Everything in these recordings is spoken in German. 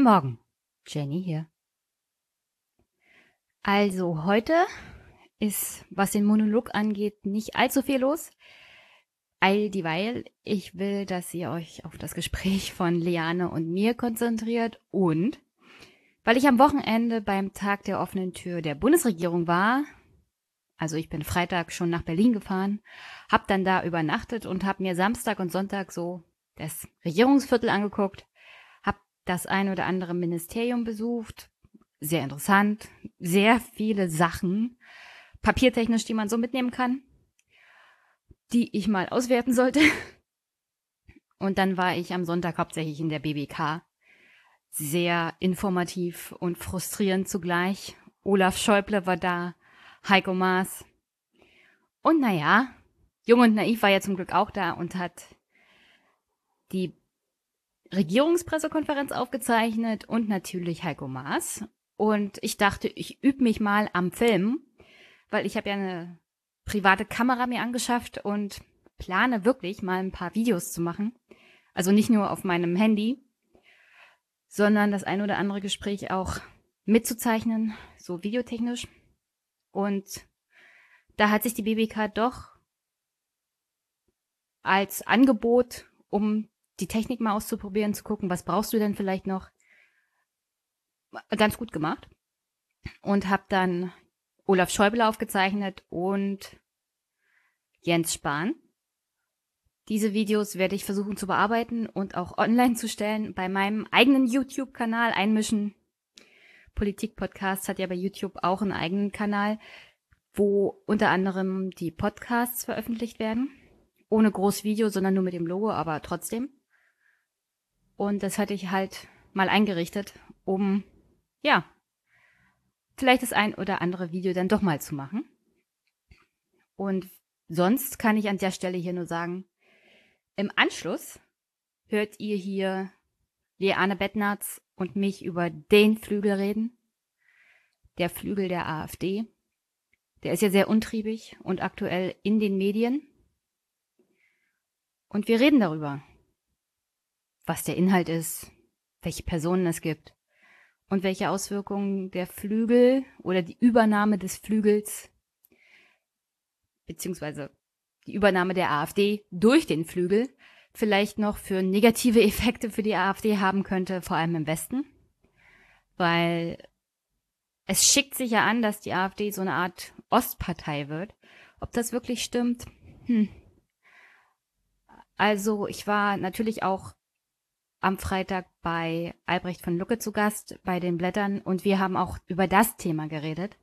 Guten Morgen, Jenny hier. Also heute ist, was den Monolog angeht, nicht allzu viel los. All dieweil, ich will, dass ihr euch auf das Gespräch von Liane und mir konzentriert und weil ich am Wochenende beim Tag der offenen Tür der Bundesregierung war, also ich bin Freitag schon nach Berlin gefahren, hab dann da übernachtet und hab mir Samstag und Sonntag so das Regierungsviertel angeguckt das ein oder andere Ministerium besucht. Sehr interessant. Sehr viele Sachen, papiertechnisch, die man so mitnehmen kann, die ich mal auswerten sollte. Und dann war ich am Sonntag hauptsächlich in der BBK. Sehr informativ und frustrierend zugleich. Olaf Schäuble war da, Heiko Maas. Und naja, Jung und Naiv war ja zum Glück auch da und hat die Regierungspressekonferenz aufgezeichnet und natürlich Heiko Maas. Und ich dachte, ich übe mich mal am Film, weil ich habe ja eine private Kamera mir angeschafft und plane wirklich mal ein paar Videos zu machen. Also nicht nur auf meinem Handy, sondern das ein oder andere Gespräch auch mitzuzeichnen, so videotechnisch. Und da hat sich die BBK doch als Angebot, um die Technik mal auszuprobieren, zu gucken, was brauchst du denn vielleicht noch, ganz gut gemacht. Und habe dann Olaf Schäuble aufgezeichnet und Jens Spahn. Diese Videos werde ich versuchen zu bearbeiten und auch online zu stellen bei meinem eigenen YouTube-Kanal einmischen. Politik-Podcast hat ja bei YouTube auch einen eigenen Kanal, wo unter anderem die Podcasts veröffentlicht werden. Ohne Großvideo, sondern nur mit dem Logo, aber trotzdem. Und das hatte ich halt mal eingerichtet, um, ja, vielleicht das ein oder andere Video dann doch mal zu machen. Und sonst kann ich an der Stelle hier nur sagen, im Anschluss hört ihr hier Leane Bettnarz und mich über den Flügel reden. Der Flügel der AfD. Der ist ja sehr untriebig und aktuell in den Medien. Und wir reden darüber, was der Inhalt ist, welche Personen es gibt und welche Auswirkungen der Flügel oder die Übernahme des Flügels beziehungsweise die Übernahme der AfD durch den Flügel vielleicht noch für negative Effekte für die AfD haben könnte, vor allem im Westen. Weil es schickt sich ja an, dass die AfD so eine Art Ostpartei wird. Ob das wirklich stimmt? Hm. Also ich war natürlich auch am Freitag bei Albrecht von Lucke zu Gast bei den Blättern und wir haben auch über das Thema geredet.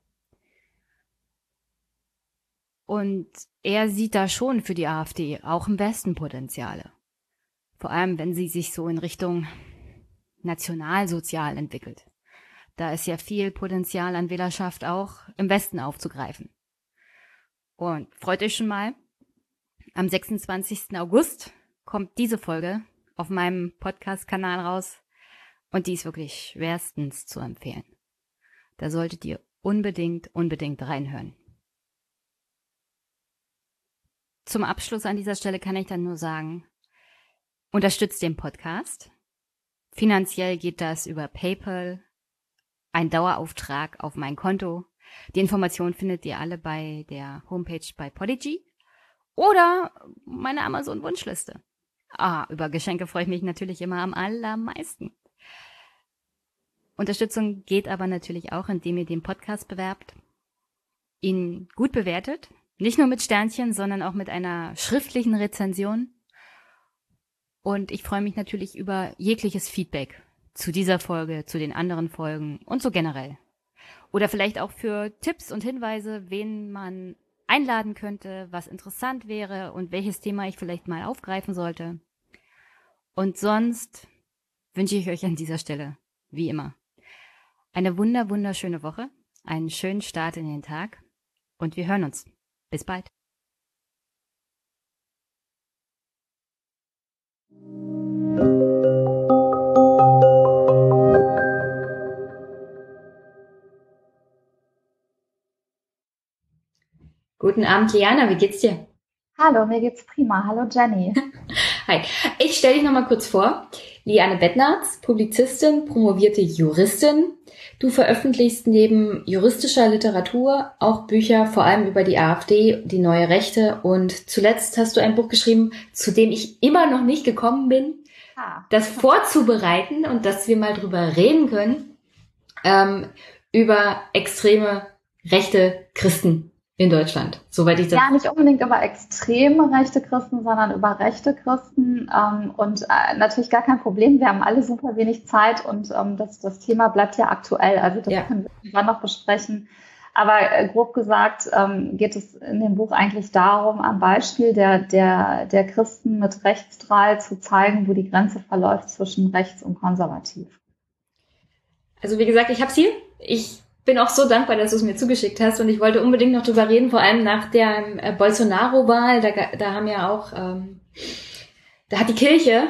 Und er sieht da schon für die AfD auch im Westen Potenziale. Vor allem, wenn sie sich so in Richtung nationalsozial entwickelt. Da ist ja viel Potenzial an Wählerschaft auch im Westen aufzugreifen. Und freut euch schon mal. Am 26. August kommt diese Folge auf meinem Podcast-Kanal raus. Und die ist wirklich schwerstens zu empfehlen. Da solltet ihr unbedingt, unbedingt reinhören. Zum Abschluss an dieser Stelle kann ich dann nur sagen, unterstützt den Podcast. Finanziell geht das über PayPal, ein Dauerauftrag auf mein Konto. Die Informationen findet ihr alle bei der Homepage bei Podigy oder meine Amazon-Wunschliste. Ah, über Geschenke freue ich mich natürlich immer am allermeisten. Unterstützung geht aber natürlich auch, indem ihr den Podcast bewerbt, ihn gut bewertet, nicht nur mit Sternchen, sondern auch mit einer schriftlichen Rezension. Und ich freue mich natürlich über jegliches Feedback zu dieser Folge, zu den anderen Folgen und so generell. Oder vielleicht auch für Tipps und Hinweise, wen man einladen könnte, was interessant wäre und welches Thema ich vielleicht mal aufgreifen sollte. Und sonst wünsche ich euch an dieser Stelle, wie immer, eine wunder, wunderschöne Woche, einen schönen Start in den Tag und wir hören uns. Bis bald. Guten Abend, Liana, wie geht's dir? Hallo, mir geht's prima. Hallo, Jenny. Hi, ich stelle dich nochmal kurz vor. Liane Bettnarz, Publizistin, promovierte Juristin. Du veröffentlichst neben juristischer Literatur auch Bücher vor allem über die AfD, die neue Rechte und zuletzt hast du ein Buch geschrieben, zu dem ich immer noch nicht gekommen bin, ah. das vorzubereiten und dass wir mal drüber reden können, ähm, über extreme rechte Christen in Deutschland, soweit ich das. Ja, nicht unbedingt über extreme rechte Christen, sondern über rechte Christen. Ähm, und äh, natürlich gar kein Problem. Wir haben alle super wenig Zeit und ähm, das, das Thema bleibt ja aktuell. Also das ja. können wir irgendwann noch besprechen. Aber äh, grob gesagt ähm, geht es in dem Buch eigentlich darum, am Beispiel der, der, der Christen mit Rechtsstrahl zu zeigen, wo die Grenze verläuft zwischen rechts und konservativ. Also wie gesagt, ich habe hier. Ich bin auch so dankbar, dass du es mir zugeschickt hast und ich wollte unbedingt noch drüber reden, vor allem nach der äh, Bolsonaro-Wahl. Da, da haben ja auch, ähm, da hat die Kirche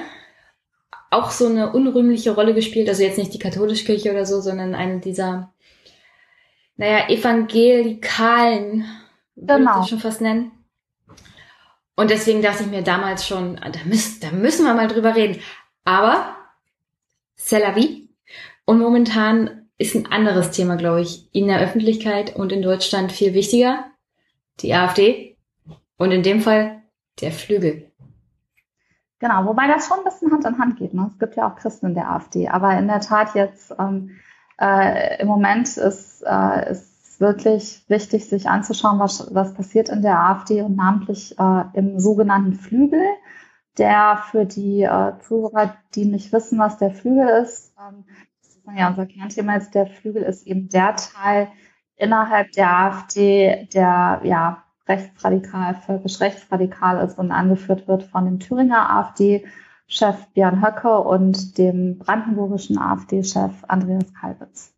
auch so eine unrühmliche Rolle gespielt. Also jetzt nicht die katholische Kirche oder so, sondern eine dieser, naja, evangelikalen, genau. würde ich das schon fast nennen. Und deswegen dachte ich mir damals schon, ah, da, müssen, da müssen wir mal drüber reden. Aber, c'est la vie. Und momentan ist ein anderes Thema, glaube ich, in der Öffentlichkeit und in Deutschland viel wichtiger. Die AfD und in dem Fall der Flügel. Genau, wobei das schon ein bisschen Hand in Hand geht. Ne? Es gibt ja auch Christen in der AfD, aber in der Tat jetzt ähm, äh, im Moment ist, äh, wirklich wichtig, sich anzuschauen, was, was passiert in der AfD und namentlich äh, im sogenannten Flügel, der für die äh, Zuhörer, die nicht wissen, was der Flügel ist, ähm, ja, unser Kernthema ist, der Flügel ist eben der Teil innerhalb der AfD, der ja rechtsradikal, völkisch rechtsradikal ist und angeführt wird von dem Thüringer AfD-Chef Björn Höcke und dem brandenburgischen AfD-Chef Andreas Kalbitz.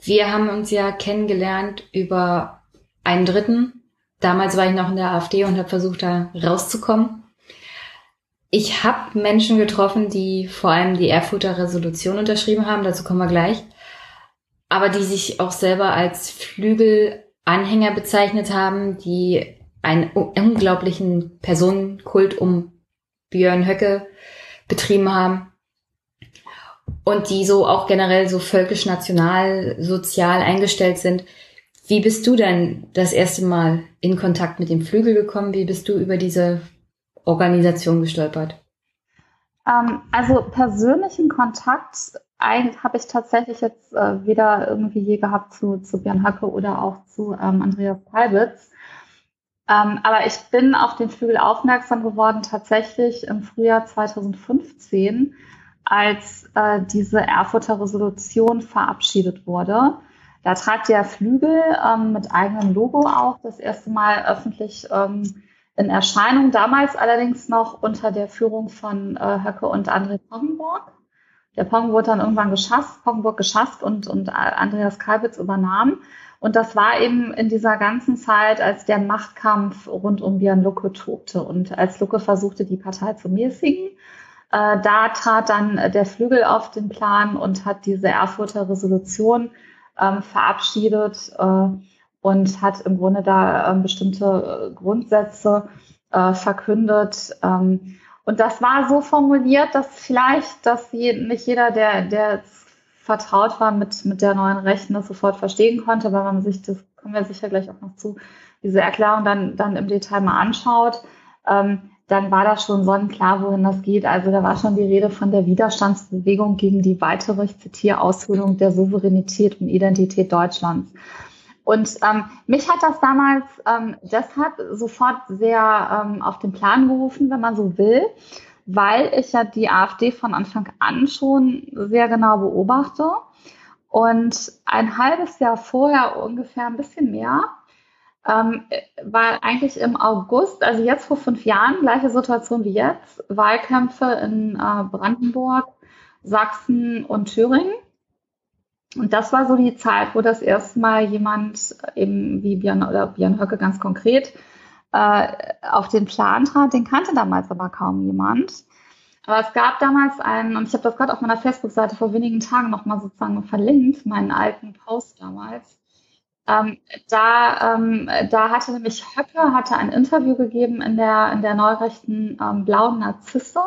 Wir haben uns ja kennengelernt über einen Dritten. Damals war ich noch in der AfD und habe versucht, da rauszukommen. Ich habe Menschen getroffen, die vor allem die Erfurter Resolution unterschrieben haben, dazu kommen wir gleich, aber die sich auch selber als Flügelanhänger bezeichnet haben, die einen unglaublichen Personenkult um Björn Höcke betrieben haben und die so auch generell so völkisch national sozial eingestellt sind. Wie bist du denn das erste Mal in Kontakt mit dem Flügel gekommen? Wie bist du über diese Organisation gestolpert? Ähm, also persönlichen Kontakt habe ich tatsächlich jetzt äh, weder irgendwie je gehabt zu, zu Björn Hacke oder auch zu ähm, Andreas Kalbitz. Ähm, aber ich bin auf den Flügel aufmerksam geworden tatsächlich im Frühjahr 2015, als äh, diese Erfurter Resolution verabschiedet wurde. Da trat der Flügel ähm, mit eigenem Logo auch das erste Mal öffentlich ähm, in Erscheinung, damals allerdings noch unter der Führung von äh, Höcke und André Poggenburg. Der Pong wurde dann irgendwann geschafft, Poggenburg geschafft und, und Andreas Kalbitz übernahm. Und das war eben in dieser ganzen Zeit, als der Machtkampf rund um Björn Lucke tobte und als Lucke versuchte, die Partei zu mäßigen. Äh, da trat dann der Flügel auf den Plan und hat diese Erfurter Resolution ähm, verabschiedet. Äh, und hat im Grunde da ähm, bestimmte äh, Grundsätze äh, verkündet. Ähm, und das war so formuliert, dass vielleicht, dass je, nicht jeder, der, der vertraut war mit, mit der neuen Rechten, das sofort verstehen konnte, weil man sich, das kommen wir sicher gleich auch noch zu, diese Erklärung dann, dann im Detail mal anschaut, ähm, dann war das schon sonnenklar, wohin das geht. Also da war schon die Rede von der Widerstandsbewegung gegen die weitere, ich zitiere, Aushöhlung der Souveränität und Identität Deutschlands. Und ähm, mich hat das damals ähm, deshalb sofort sehr ähm, auf den Plan gerufen, wenn man so will, weil ich ja die AfD von Anfang an schon sehr genau beobachte. Und ein halbes Jahr vorher, ungefähr ein bisschen mehr, ähm, war eigentlich im August, also jetzt vor fünf Jahren, gleiche Situation wie jetzt, Wahlkämpfe in äh, Brandenburg, Sachsen und Thüringen. Und das war so die Zeit, wo das erste Mal jemand, eben wie Björn oder Björn Höcke ganz konkret, äh, auf den Plan trat. Den kannte damals aber kaum jemand. Aber es gab damals einen, und ich habe das gerade auf meiner Facebook-Seite vor wenigen Tagen nochmal sozusagen verlinkt, meinen alten Post damals. Ähm, da, ähm, da hatte nämlich Höcke hatte ein Interview gegeben in der, in der neurechten ähm, Blauen Narzisse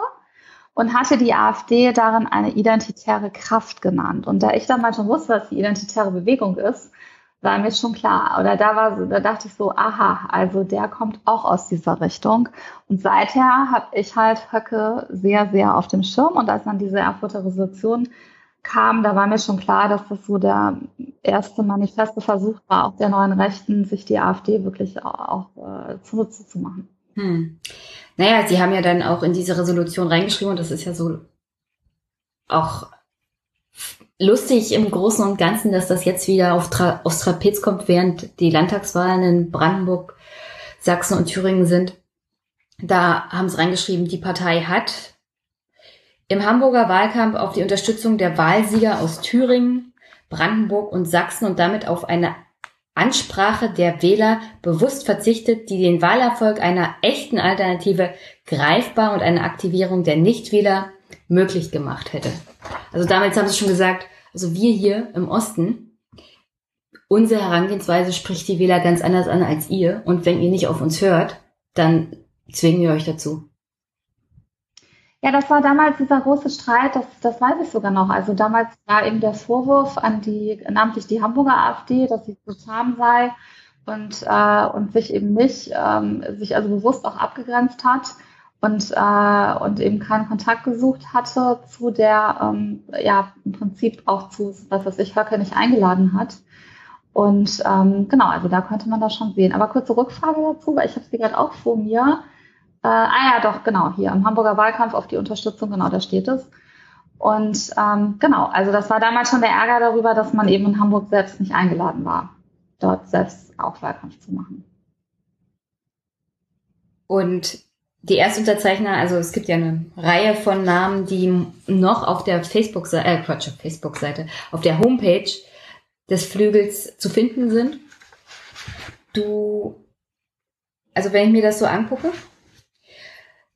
und hatte die AfD darin eine identitäre Kraft genannt. Und da ich damals schon wusste, was die identitäre Bewegung ist, war mir schon klar. Oder da war, da dachte ich so, aha, also der kommt auch aus dieser Richtung. Und seither habe ich halt Höcke sehr, sehr auf dem Schirm. Und als dann diese Erfurter Resolution kam, da war mir schon klar, dass das so der erste manifeste Versuch war, auch der neuen Rechten, sich die AfD wirklich auch, auch äh, zunutze zu machen. Hm. Naja, sie haben ja dann auch in diese Resolution reingeschrieben und das ist ja so auch lustig im Großen und Ganzen, dass das jetzt wieder auf Tra aufs Trapez kommt, während die Landtagswahlen in Brandenburg, Sachsen und Thüringen sind. Da haben sie reingeschrieben, die Partei hat im Hamburger Wahlkampf auf die Unterstützung der Wahlsieger aus Thüringen, Brandenburg und Sachsen und damit auf eine Ansprache der Wähler bewusst verzichtet, die den Wahlerfolg einer echten Alternative greifbar und eine Aktivierung der Nichtwähler möglich gemacht hätte. Also damals haben sie schon gesagt, also wir hier im Osten, unsere Herangehensweise spricht die Wähler ganz anders an als ihr. Und wenn ihr nicht auf uns hört, dann zwingen wir euch dazu. Ja, das war damals dieser große Streit, das, das weiß ich sogar noch. Also damals war eben der Vorwurf an die, namentlich die Hamburger AfD, dass sie zu zahm sei und, äh, und sich eben nicht, ähm, sich also bewusst auch abgegrenzt hat und, äh, und eben keinen Kontakt gesucht hatte zu der, ähm, ja, im Prinzip auch zu, was weiß ich, Höcke nicht eingeladen hat. Und ähm, genau, also da könnte man das schon sehen. Aber kurze Rückfrage dazu, weil ich habe sie gerade auch vor mir. Äh, ah ja, doch, genau, hier im Hamburger Wahlkampf auf die Unterstützung, genau, da steht es. Und ähm, genau, also das war damals schon der Ärger darüber, dass man eben in Hamburg selbst nicht eingeladen war, dort selbst auch Wahlkampf zu machen. Und die Erstunterzeichner, also es gibt ja eine Reihe von Namen, die noch auf der Facebook-Seite, äh Quatsch, Facebook-Seite, auf der Homepage des Flügels zu finden sind. Du, also wenn ich mir das so angucke,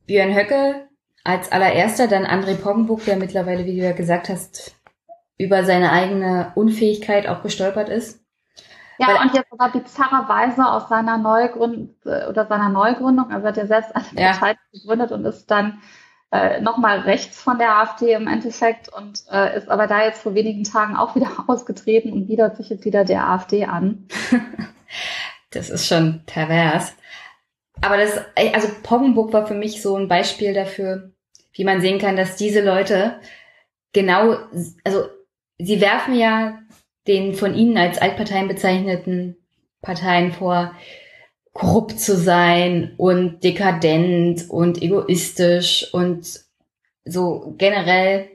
Björn Höcke als allererster, dann André Poggenburg, der mittlerweile, wie du ja gesagt hast, über seine eigene Unfähigkeit auch gestolpert ist. Ja, Weil, und jetzt sogar bizarrerweise aus seiner Neugründung oder seiner Neugründung, also hat er selbst eine ja. Partei gegründet und ist dann äh, nochmal rechts von der AfD im Endeffekt und äh, ist aber da jetzt vor wenigen Tagen auch wieder ausgetreten und bietet sich jetzt wieder der AfD an. das ist schon pervers. Aber das, also Poggenburg war für mich so ein Beispiel dafür, wie man sehen kann, dass diese Leute genau, also sie werfen ja den von ihnen als Altparteien bezeichneten Parteien vor, korrupt zu sein und dekadent und egoistisch und so generell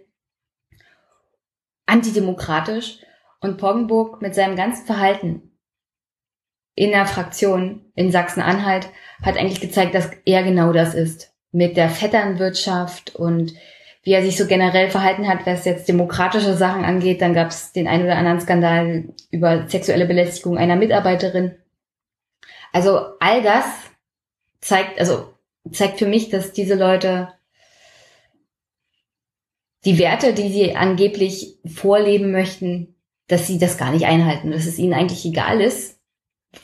antidemokratisch. Und Poggenburg mit seinem ganzen Verhalten in der Fraktion in Sachsen-Anhalt hat eigentlich gezeigt, dass er genau das ist. Mit der Vetternwirtschaft und wie er sich so generell verhalten hat, was jetzt demokratische Sachen angeht. Dann gab es den einen oder anderen Skandal über sexuelle Belästigung einer Mitarbeiterin. Also all das zeigt, also zeigt für mich, dass diese Leute die Werte, die sie angeblich vorleben möchten, dass sie das gar nicht einhalten, dass es ihnen eigentlich egal ist,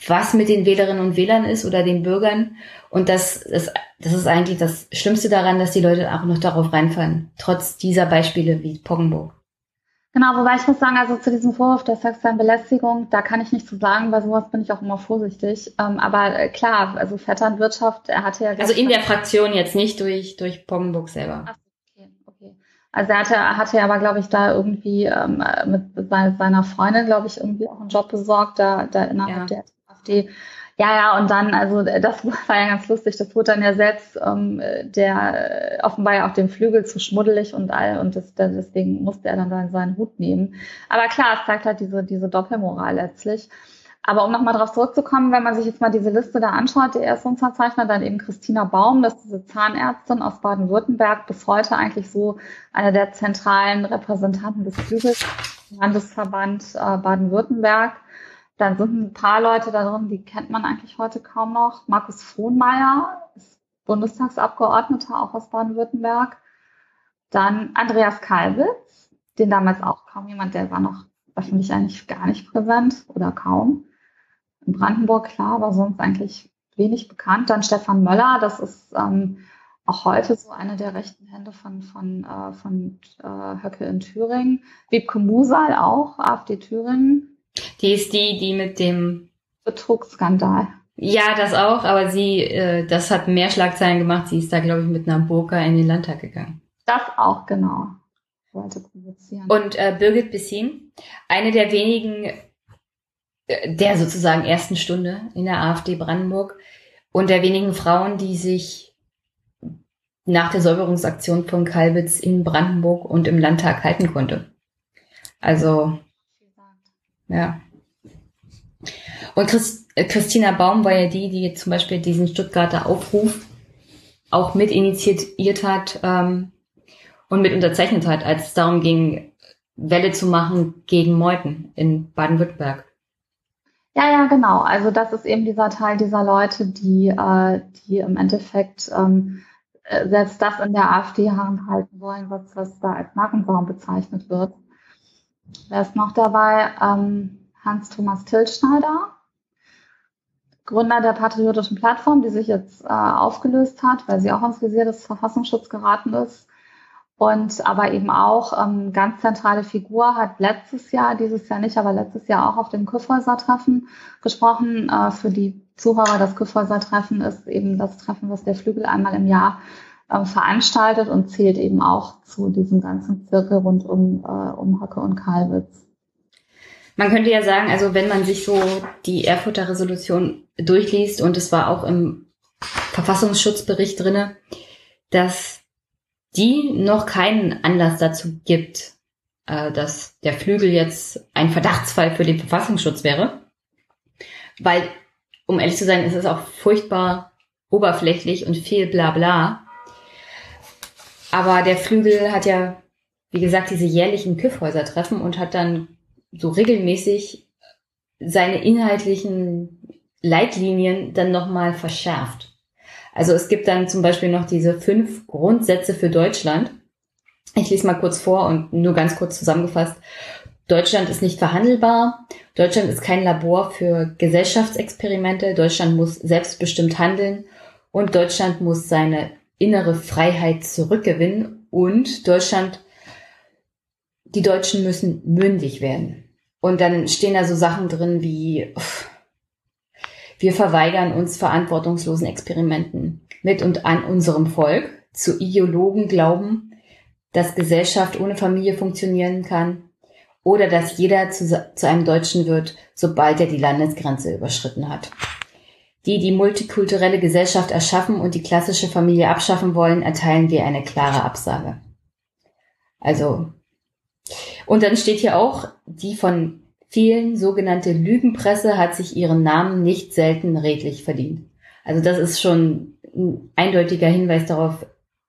was mit den Wählerinnen und Wählern ist oder den Bürgern. Und das ist, das ist eigentlich das Schlimmste daran, dass die Leute auch noch darauf reinfallen, trotz dieser Beispiele wie Poggenburg. Genau, wobei ich muss sagen, also zu diesem Vorwurf der sexuellen Belästigung, da kann ich nichts zu sagen, bei sowas bin ich auch immer vorsichtig. Ähm, aber äh, klar, also Vetternwirtschaft, er hatte ja... Also in der Fraktion jetzt nicht durch, durch Poggenburg selber. Ach, okay, okay. Also er hatte, hatte aber, glaube ich, da irgendwie ähm, mit seiner Freundin, glaube ich, irgendwie auch einen Job besorgt, da, da innerhalb ja. der AfD. Ja, ja, und dann, also das war ja ganz lustig, das wurde dann ja selbst ähm, der offenbar ja auf dem Flügel zu schmuddelig und all und das, deswegen musste er dann seinen Hut nehmen. Aber klar, es zeigt halt diese, diese Doppelmoral letztlich. Aber um nochmal drauf zurückzukommen, wenn man sich jetzt mal diese Liste da anschaut, der erste Unterzeichner, dann eben Christina Baum, das ist diese Zahnärztin aus Baden-Württemberg, bis heute eigentlich so eine der zentralen Repräsentanten des Flügels, Landesverband äh, Baden-Württemberg. Dann sind ein paar Leute da drin, die kennt man eigentlich heute kaum noch. Markus Frohnmeier ist Bundestagsabgeordneter, auch aus Baden-Württemberg. Dann Andreas Kalbitz, den damals auch kaum jemand, der war noch öffentlich eigentlich gar nicht präsent oder kaum. in Brandenburg, klar, aber sonst eigentlich wenig bekannt. Dann Stefan Möller, das ist ähm, auch heute so eine der rechten Hände von, von, äh, von äh, Höcke in Thüringen. Wiebke Musal auch, AfD Thüringen. Die ist die, die mit dem Betrugsskandal. Ja, das auch, aber sie, äh, das hat mehr Schlagzeilen gemacht. Sie ist da, glaube ich, mit einer Burka in den Landtag gegangen. Das auch, genau. Wollte provozieren. Und äh, Birgit Bessin, eine der wenigen, äh, der sozusagen ersten Stunde in der AfD Brandenburg und der wenigen Frauen, die sich nach der Säuberungsaktion von Kalbitz in Brandenburg und im Landtag halten konnte. Also, ja. Und Christ, äh, Christina Baum war ja die, die zum Beispiel diesen Stuttgarter Aufruf auch mit initiiert hat ähm, und mit unterzeichnet hat, als es darum ging, Welle zu machen gegen Meuten in Baden-Württemberg. Ja, ja, genau. Also das ist eben dieser Teil dieser Leute, die, äh, die im Endeffekt ähm, äh, selbst das in der AfD halten wollen, was, was da als Markenbaum bezeichnet wird. Wer ist noch dabei? Ähm, Hans-Thomas Tilschneider, Gründer der Patriotischen Plattform, die sich jetzt äh, aufgelöst hat, weil sie auch ins Visier des Verfassungsschutzes geraten ist. Und aber eben auch ähm, ganz zentrale Figur hat letztes Jahr, dieses Jahr nicht, aber letztes Jahr auch auf dem Kyffhäuser-Treffen gesprochen. Äh, für die Zuhörer, das Kyffhäuser-Treffen ist eben das Treffen, was der Flügel einmal im Jahr äh, veranstaltet und zählt eben auch zu diesem ganzen Zirkel rund um, äh, um Hocke und Kalwitz. Man könnte ja sagen, also wenn man sich so die Erfurter Resolution durchliest und es war auch im Verfassungsschutzbericht drinne, dass die noch keinen Anlass dazu gibt, äh, dass der Flügel jetzt ein Verdachtsfall für den Verfassungsschutz wäre. Weil, um ehrlich zu sein, ist es auch furchtbar oberflächlich und viel Blabla. Aber der Flügel hat ja, wie gesagt, diese jährlichen Küffhäuser-Treffen und hat dann so regelmäßig seine inhaltlichen Leitlinien dann nochmal verschärft. Also es gibt dann zum Beispiel noch diese fünf Grundsätze für Deutschland. Ich lese mal kurz vor und nur ganz kurz zusammengefasst. Deutschland ist nicht verhandelbar. Deutschland ist kein Labor für Gesellschaftsexperimente. Deutschland muss selbstbestimmt handeln und Deutschland muss seine innere Freiheit zurückgewinnen und Deutschland, die Deutschen müssen mündig werden. Und dann stehen da so Sachen drin wie, wir verweigern uns verantwortungslosen Experimenten mit und an unserem Volk. Zu Ideologen glauben, dass Gesellschaft ohne Familie funktionieren kann oder dass jeder zu, zu einem Deutschen wird, sobald er die Landesgrenze überschritten hat. Die die multikulturelle Gesellschaft erschaffen und die klassische Familie abschaffen wollen, erteilen wir eine klare Absage. Also, und dann steht hier auch, die von vielen sogenannte Lügenpresse hat sich ihren Namen nicht selten redlich verdient. Also das ist schon ein eindeutiger Hinweis darauf,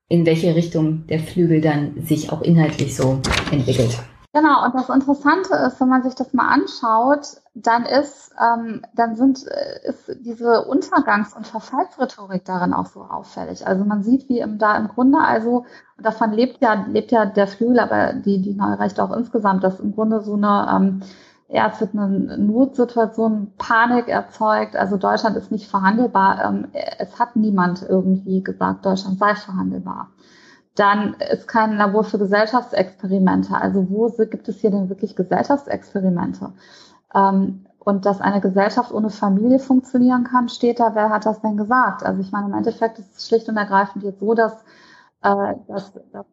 in welche Richtung der Flügel dann sich auch inhaltlich so entwickelt. Genau, und das Interessante ist, wenn man sich das mal anschaut, dann ist, ähm, dann sind, äh, ist diese Untergangs- und Verfallsrhetorik darin auch so auffällig. Also man sieht, wie im, da im Grunde also, davon lebt ja, lebt ja der Flügel, aber die, die Neue Rechte auch insgesamt, dass im Grunde so eine, ähm, ja, es wird eine Notsituation, Panik erzeugt. Also Deutschland ist nicht verhandelbar. Ähm, es hat niemand irgendwie gesagt, Deutschland sei verhandelbar dann ist kein Labor für Gesellschaftsexperimente. Also wo gibt es hier denn wirklich Gesellschaftsexperimente? Ähm, und dass eine Gesellschaft ohne Familie funktionieren kann, steht da, wer hat das denn gesagt? Also ich meine, im Endeffekt ist es schlicht und ergreifend jetzt so, dass, äh, dass, dass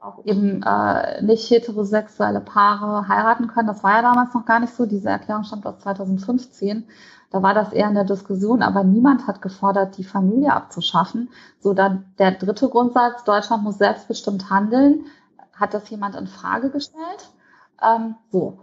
auch eben äh, nicht heterosexuelle Paare heiraten können. Das war ja damals noch gar nicht so. Diese Erklärung stammt aus 2015. Da war das eher in der Diskussion, aber niemand hat gefordert, die Familie abzuschaffen. So dann der dritte Grundsatz, Deutschland muss selbstbestimmt handeln. Hat das jemand in Frage gestellt? Ähm, so.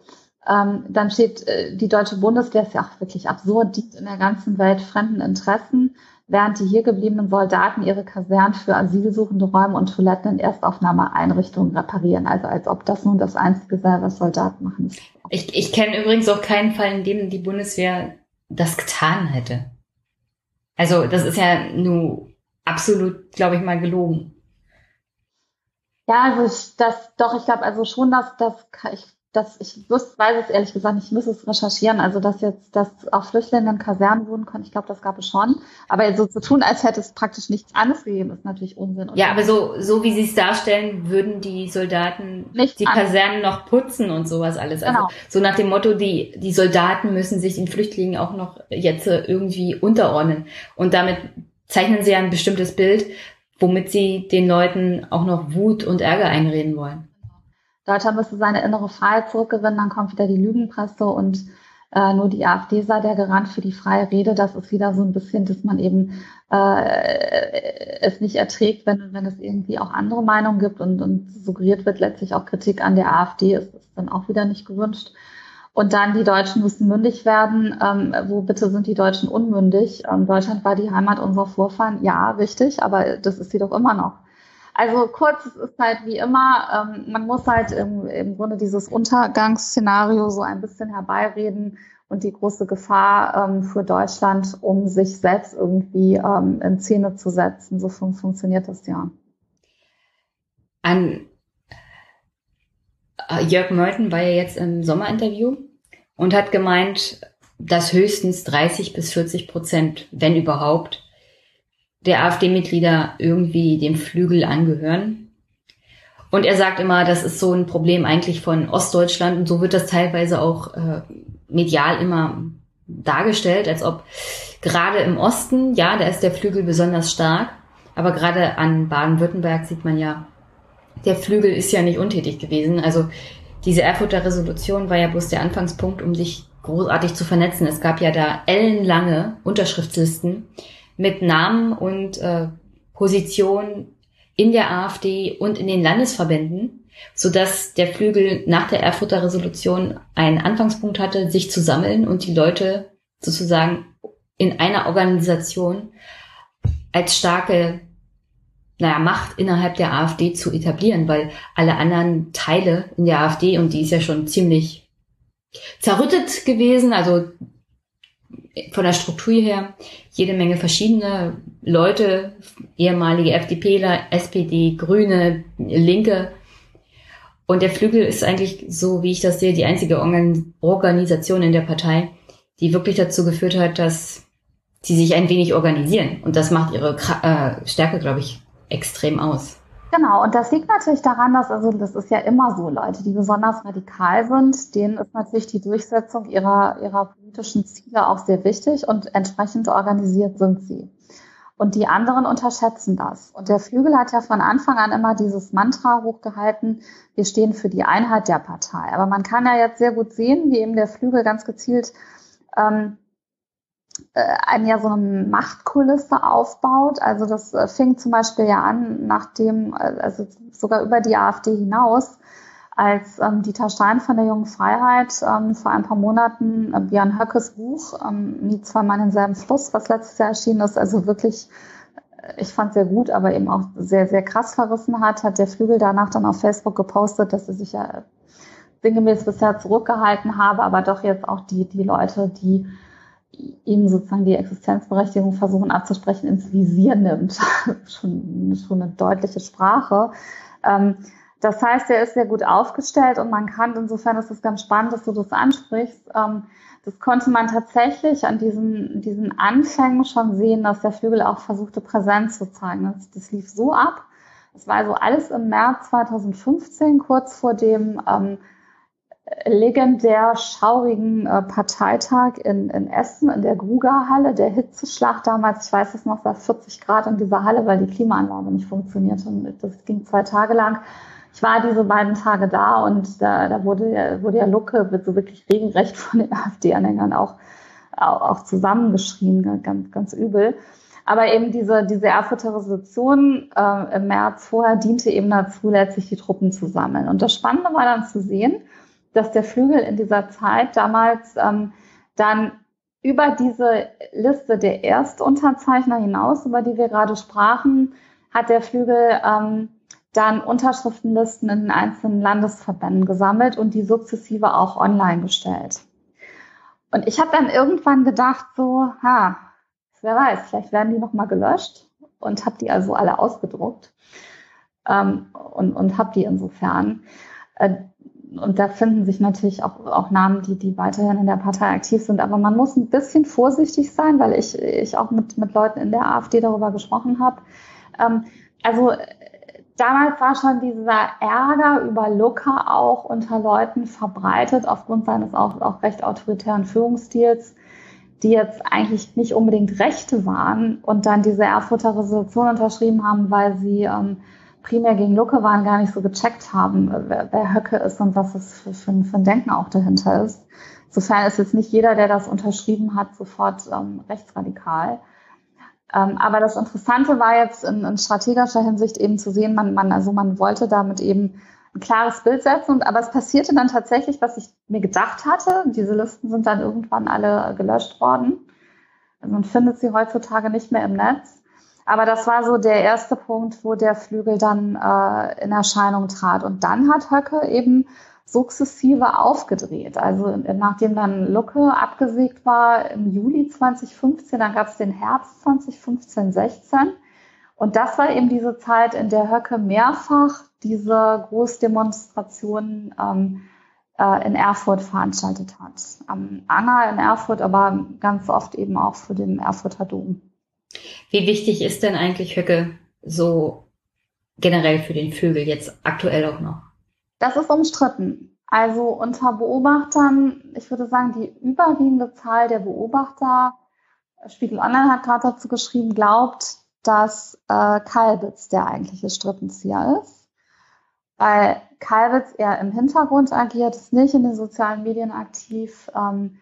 Ähm, dann steht, äh, die deutsche Bundeswehr ist ja auch wirklich absurd, dient in der ganzen Welt fremden Interessen, während die hier gebliebenen Soldaten ihre Kasernen für asylsuchende Räume und Toiletten in Erstaufnahmeeinrichtungen reparieren. Also als ob das nun das Einzige sei, was Soldaten machen. Ich, ich kenne übrigens auch keinen Fall, in dem die Bundeswehr das getan hätte. Also das ist ja nur absolut, glaube ich mal, gelogen. Ja, also ich, das doch, ich glaube also schon, dass das ich dass ich wüsste, weiß es ehrlich gesagt nicht, ich muss es recherchieren, also dass jetzt, dass auch Flüchtlinge in Kasernen wohnen können, ich glaube, das gab es schon. Aber so zu tun, als hätte es praktisch nichts anderes gegeben, ist natürlich Unsinn. ja, aber so, so wie Sie es darstellen, würden die Soldaten nicht die Kasernen noch putzen und sowas alles. Also genau. so nach dem Motto, die, die Soldaten müssen sich den Flüchtlingen auch noch jetzt irgendwie unterordnen. Und damit zeichnen sie ein bestimmtes Bild, womit sie den Leuten auch noch Wut und Ärger einreden wollen. Deutschland müsste seine innere Freiheit zurückgewinnen, dann kommt wieder die Lügenpresse und äh, nur die AfD sei der Garant für die freie Rede. Das ist wieder so ein bisschen, dass man eben äh, es nicht erträgt, wenn, wenn es irgendwie auch andere Meinungen gibt und, und suggeriert wird letztlich auch Kritik an der AfD, ist, ist dann auch wieder nicht gewünscht. Und dann die Deutschen müssen mündig werden. Ähm, wo bitte sind die Deutschen unmündig? Ähm, Deutschland war die Heimat unserer Vorfahren. Ja, richtig, aber das ist sie doch immer noch. Also kurz, es ist halt wie immer, ähm, man muss halt im, im Grunde dieses Untergangsszenario so ein bisschen herbeireden und die große Gefahr ähm, für Deutschland, um sich selbst irgendwie ähm, in Szene zu setzen. So fun funktioniert das ja. An äh, Jörg Meuthen war ja jetzt im Sommerinterview und hat gemeint, dass höchstens 30 bis 40 Prozent, wenn überhaupt, der AfD-Mitglieder irgendwie dem Flügel angehören. Und er sagt immer, das ist so ein Problem eigentlich von Ostdeutschland und so wird das teilweise auch äh, medial immer dargestellt, als ob gerade im Osten, ja, da ist der Flügel besonders stark, aber gerade an Baden-Württemberg sieht man ja, der Flügel ist ja nicht untätig gewesen. Also diese Erfurter Resolution war ja bloß der Anfangspunkt, um sich großartig zu vernetzen. Es gab ja da ellenlange Unterschriftslisten, mit Namen und äh, Position in der AfD und in den Landesverbänden, so dass der Flügel nach der Erfurter Resolution einen Anfangspunkt hatte, sich zu sammeln und die Leute sozusagen in einer Organisation als starke naja, Macht innerhalb der AfD zu etablieren, weil alle anderen Teile in der AfD, und die ist ja schon ziemlich zerrüttet gewesen, also von der Struktur her jede Menge verschiedene Leute, ehemalige FDPler, SPD, Grüne, Linke. Und der Flügel ist eigentlich, so wie ich das sehe, die einzige Organ Organisation in der Partei, die wirklich dazu geführt hat, dass sie sich ein wenig organisieren. Und das macht ihre äh, Stärke, glaube ich, extrem aus. Genau, und das liegt natürlich daran, dass, also das ist ja immer so, Leute, die besonders radikal sind, denen ist natürlich die Durchsetzung ihrer, ihrer politischen Ziele auch sehr wichtig und entsprechend organisiert sind sie. Und die anderen unterschätzen das. Und der Flügel hat ja von Anfang an immer dieses Mantra hochgehalten, wir stehen für die Einheit der Partei. Aber man kann ja jetzt sehr gut sehen, wie eben der Flügel ganz gezielt ähm, äh, ein ja so eine Machtkulisse aufbaut. Also das äh, fing zum Beispiel ja an, nachdem, äh, also sogar über die AfD hinaus, als ähm, Dieter Stein von der Jungen Freiheit ähm, vor ein paar Monaten äh, Björn Höckes Buch ähm, Nie zweimal denselben Fluss, was letztes Jahr erschienen ist, also wirklich, ich fand sehr gut, aber eben auch sehr, sehr krass verrissen hat, hat der Flügel danach dann auf Facebook gepostet, dass er sich ja sinngemäß bisher zurückgehalten habe, aber doch jetzt auch die, die Leute, die ihm sozusagen die Existenzberechtigung versuchen abzusprechen, ins Visier nimmt. schon, schon eine deutliche Sprache. Ähm, das heißt, er ist sehr gut aufgestellt und man kann, insofern ist es ganz spannend, dass du das ansprichst, ähm, das konnte man tatsächlich an diesen, diesen Anfängen schon sehen, dass der Flügel auch versuchte, Präsenz zu zeigen. Das, das lief so ab. Es war also alles im März 2015, kurz vor dem ähm, legendär schaurigen äh, Parteitag in, in Essen, in der Gruger-Halle, der Hitzeschlag damals, ich weiß es noch, war 40 Grad in dieser Halle, weil die Klimaanlage nicht funktionierte. Und das ging zwei Tage lang. Ich war diese beiden Tage da und da, da wurde, wurde ja Lucke wird so wirklich regelrecht von den AfD-Anhängern auch, auch, auch zusammengeschrien, ganz, ganz übel. Aber eben diese, diese Erfurter Resolution äh, im März vorher diente eben dazu, letztlich die Truppen zu sammeln. Und das Spannende war dann zu sehen, dass der Flügel in dieser Zeit damals ähm, dann über diese Liste der Erstunterzeichner hinaus, über die wir gerade sprachen, hat der Flügel ähm, dann Unterschriftenlisten in den einzelnen Landesverbänden gesammelt und die sukzessive auch online gestellt. Und ich habe dann irgendwann gedacht, so, ha, wer weiß, vielleicht werden die nochmal gelöscht und habe die also alle ausgedruckt ähm, und, und habe die insofern. Äh, und da finden sich natürlich auch, auch Namen, die, die weiterhin in der Partei aktiv sind. Aber man muss ein bisschen vorsichtig sein, weil ich, ich auch mit, mit Leuten in der AfD darüber gesprochen habe. Ähm, also damals war schon dieser Ärger über Luca auch unter Leuten verbreitet, aufgrund seines auch, auch recht autoritären Führungsstils, die jetzt eigentlich nicht unbedingt Rechte waren und dann diese Erfurter Resolution unterschrieben haben, weil sie ähm, primär gegen Lucke waren, gar nicht so gecheckt haben, wer, wer Höcke ist und was es für, für, für ein Denken auch dahinter ist. Insofern ist jetzt nicht jeder, der das unterschrieben hat, sofort ähm, rechtsradikal. Ähm, aber das Interessante war jetzt in, in, strategischer Hinsicht eben zu sehen, man, man, also man wollte damit eben ein klares Bild setzen. Und, aber es passierte dann tatsächlich, was ich mir gedacht hatte. Diese Listen sind dann irgendwann alle gelöscht worden. Also man findet sie heutzutage nicht mehr im Netz. Aber das war so der erste Punkt, wo der Flügel dann äh, in Erscheinung trat. Und dann hat Höcke eben sukzessive aufgedreht. Also nachdem dann Lucke abgesägt war im Juli 2015, dann gab es den Herbst 2015, 16. Und das war eben diese Zeit, in der Höcke mehrfach diese Großdemonstrationen ähm, äh, in Erfurt veranstaltet hat. Am Anger in Erfurt, aber ganz oft eben auch für den Erfurter Dom. Wie wichtig ist denn eigentlich Höcke so generell für den Vögel jetzt aktuell auch noch? Das ist umstritten. Also unter Beobachtern, ich würde sagen, die überwiegende Zahl der Beobachter, Spiegel Online hat gerade dazu geschrieben, glaubt, dass äh, Kalbitz der eigentliche Strippenzieher ist. Weil Kalbitz eher im Hintergrund agiert, ist nicht in den sozialen Medien aktiv. Ähm,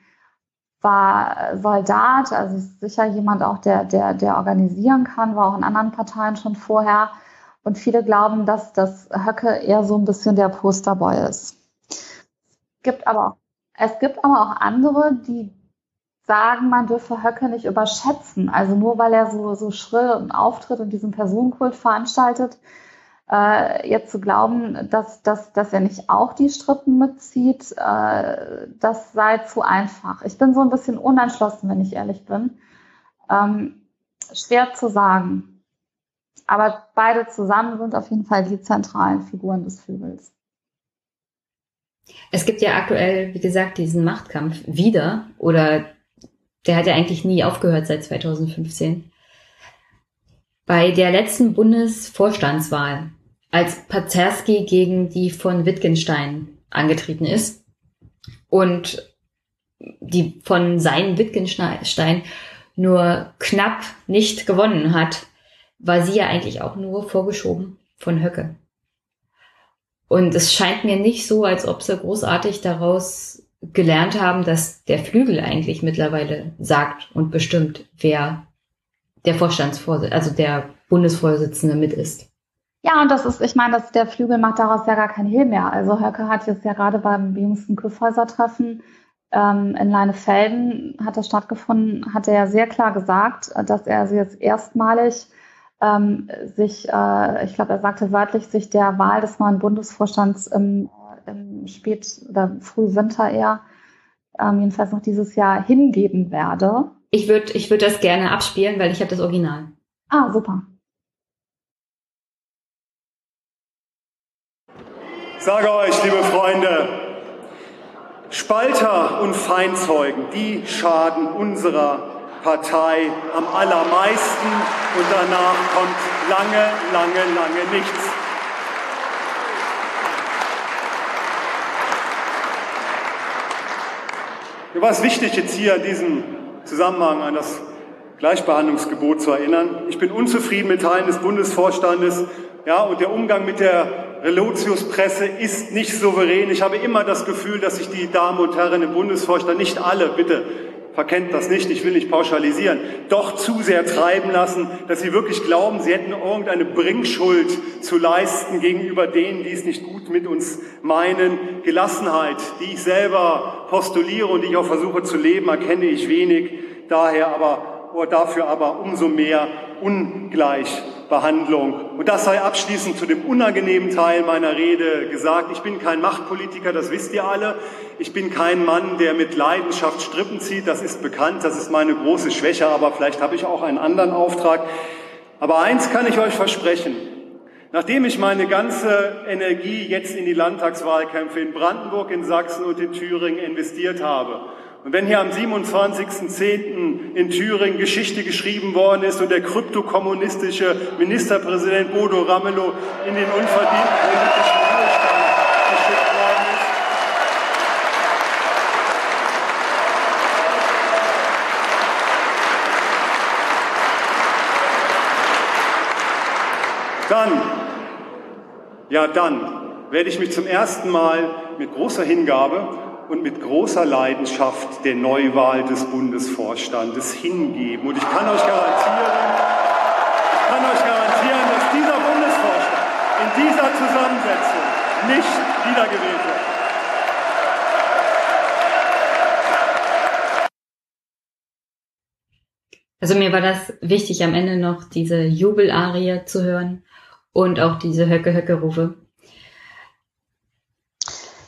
war Soldat, also sicher jemand auch, der, der, der organisieren kann, war auch in anderen Parteien schon vorher. Und viele glauben, dass das Höcke eher so ein bisschen der Posterboy ist. Gibt aber, es gibt aber auch andere, die sagen, man dürfe Höcke nicht überschätzen. Also nur weil er so, so schrill und auftritt und diesen Personenkult veranstaltet, äh, jetzt zu glauben, dass, dass, dass er nicht auch die Strippen mitzieht, äh, das sei zu einfach. Ich bin so ein bisschen unentschlossen, wenn ich ehrlich bin. Ähm, schwer zu sagen. Aber beide zusammen sind auf jeden Fall die zentralen Figuren des Flügels. Es gibt ja aktuell, wie gesagt, diesen Machtkampf wieder oder der hat ja eigentlich nie aufgehört seit 2015. Bei der letzten Bundesvorstandswahl, als Pazerski gegen die von Wittgenstein angetreten ist und die von seinen Wittgenstein nur knapp nicht gewonnen hat, war sie ja eigentlich auch nur vorgeschoben von Höcke. Und es scheint mir nicht so, als ob sie großartig daraus gelernt haben, dass der Flügel eigentlich mittlerweile sagt und bestimmt, wer der Vorstandsvorsitzende, also der Bundesvorsitzende mit ist. Ja, und das ist, ich meine, dass der Flügel macht daraus ja gar keinen Hehl mehr. Also Höcke hat jetzt ja gerade beim jüngsten Küffhäuser-Treffen ähm, in Leinefelden hat das stattgefunden, hat er ja sehr klar gesagt, dass er also jetzt erstmalig ähm, sich, äh, ich glaube, er sagte wörtlich, sich der Wahl des neuen Bundesvorstands im, im Spät- oder Frühwinter eher, ähm, jedenfalls noch dieses Jahr, hingeben werde. Ich würde ich würd das gerne abspielen, weil ich habe das Original. Ah, super. Sage euch, liebe Freunde, Spalter und Feindzeugen, die schaden unserer Partei am allermeisten und danach kommt lange, lange, lange nichts. Mir war wichtig, jetzt hier in diesem Zusammenhang an das Gleichbehandlungsgebot zu erinnern. Ich bin unzufrieden mit Teilen des Bundesvorstandes, ja, und der Umgang mit der Relotius-Presse ist nicht souverän. Ich habe immer das Gefühl, dass sich die Damen und Herren im Bundesvorstand, nicht alle, bitte, verkennt das nicht, ich will nicht pauschalisieren, doch zu sehr treiben lassen, dass sie wirklich glauben, sie hätten irgendeine Bringschuld zu leisten gegenüber denen, die es nicht gut mit uns meinen. Gelassenheit, die ich selber postuliere und die ich auch versuche zu leben, erkenne ich wenig. Daher aber dafür aber umso mehr Ungleichbehandlung. Und das sei abschließend zu dem unangenehmen Teil meiner Rede gesagt. Ich bin kein Machtpolitiker, das wisst ihr alle. Ich bin kein Mann, der mit Leidenschaft Strippen zieht. Das ist bekannt, das ist meine große Schwäche, aber vielleicht habe ich auch einen anderen Auftrag. Aber eins kann ich euch versprechen. Nachdem ich meine ganze Energie jetzt in die Landtagswahlkämpfe in Brandenburg, in Sachsen und in Thüringen investiert habe, und wenn hier am 27.10. in Thüringen Geschichte geschrieben worden ist und der kryptokommunistische Ministerpräsident Bodo Ramelow in den unverdienten politischen Ruhestand geschickt worden ist, dann, ja dann, werde ich mich zum ersten Mal mit großer Hingabe und mit großer Leidenschaft der Neuwahl des Bundesvorstandes hingeben. Und ich kann euch garantieren, ich kann euch garantieren, dass dieser Bundesvorstand in dieser Zusammensetzung nicht wiedergewählt wird. Also mir war das wichtig, am Ende noch diese Jubelarie zu hören und auch diese Höcke-Höcke-Rufe.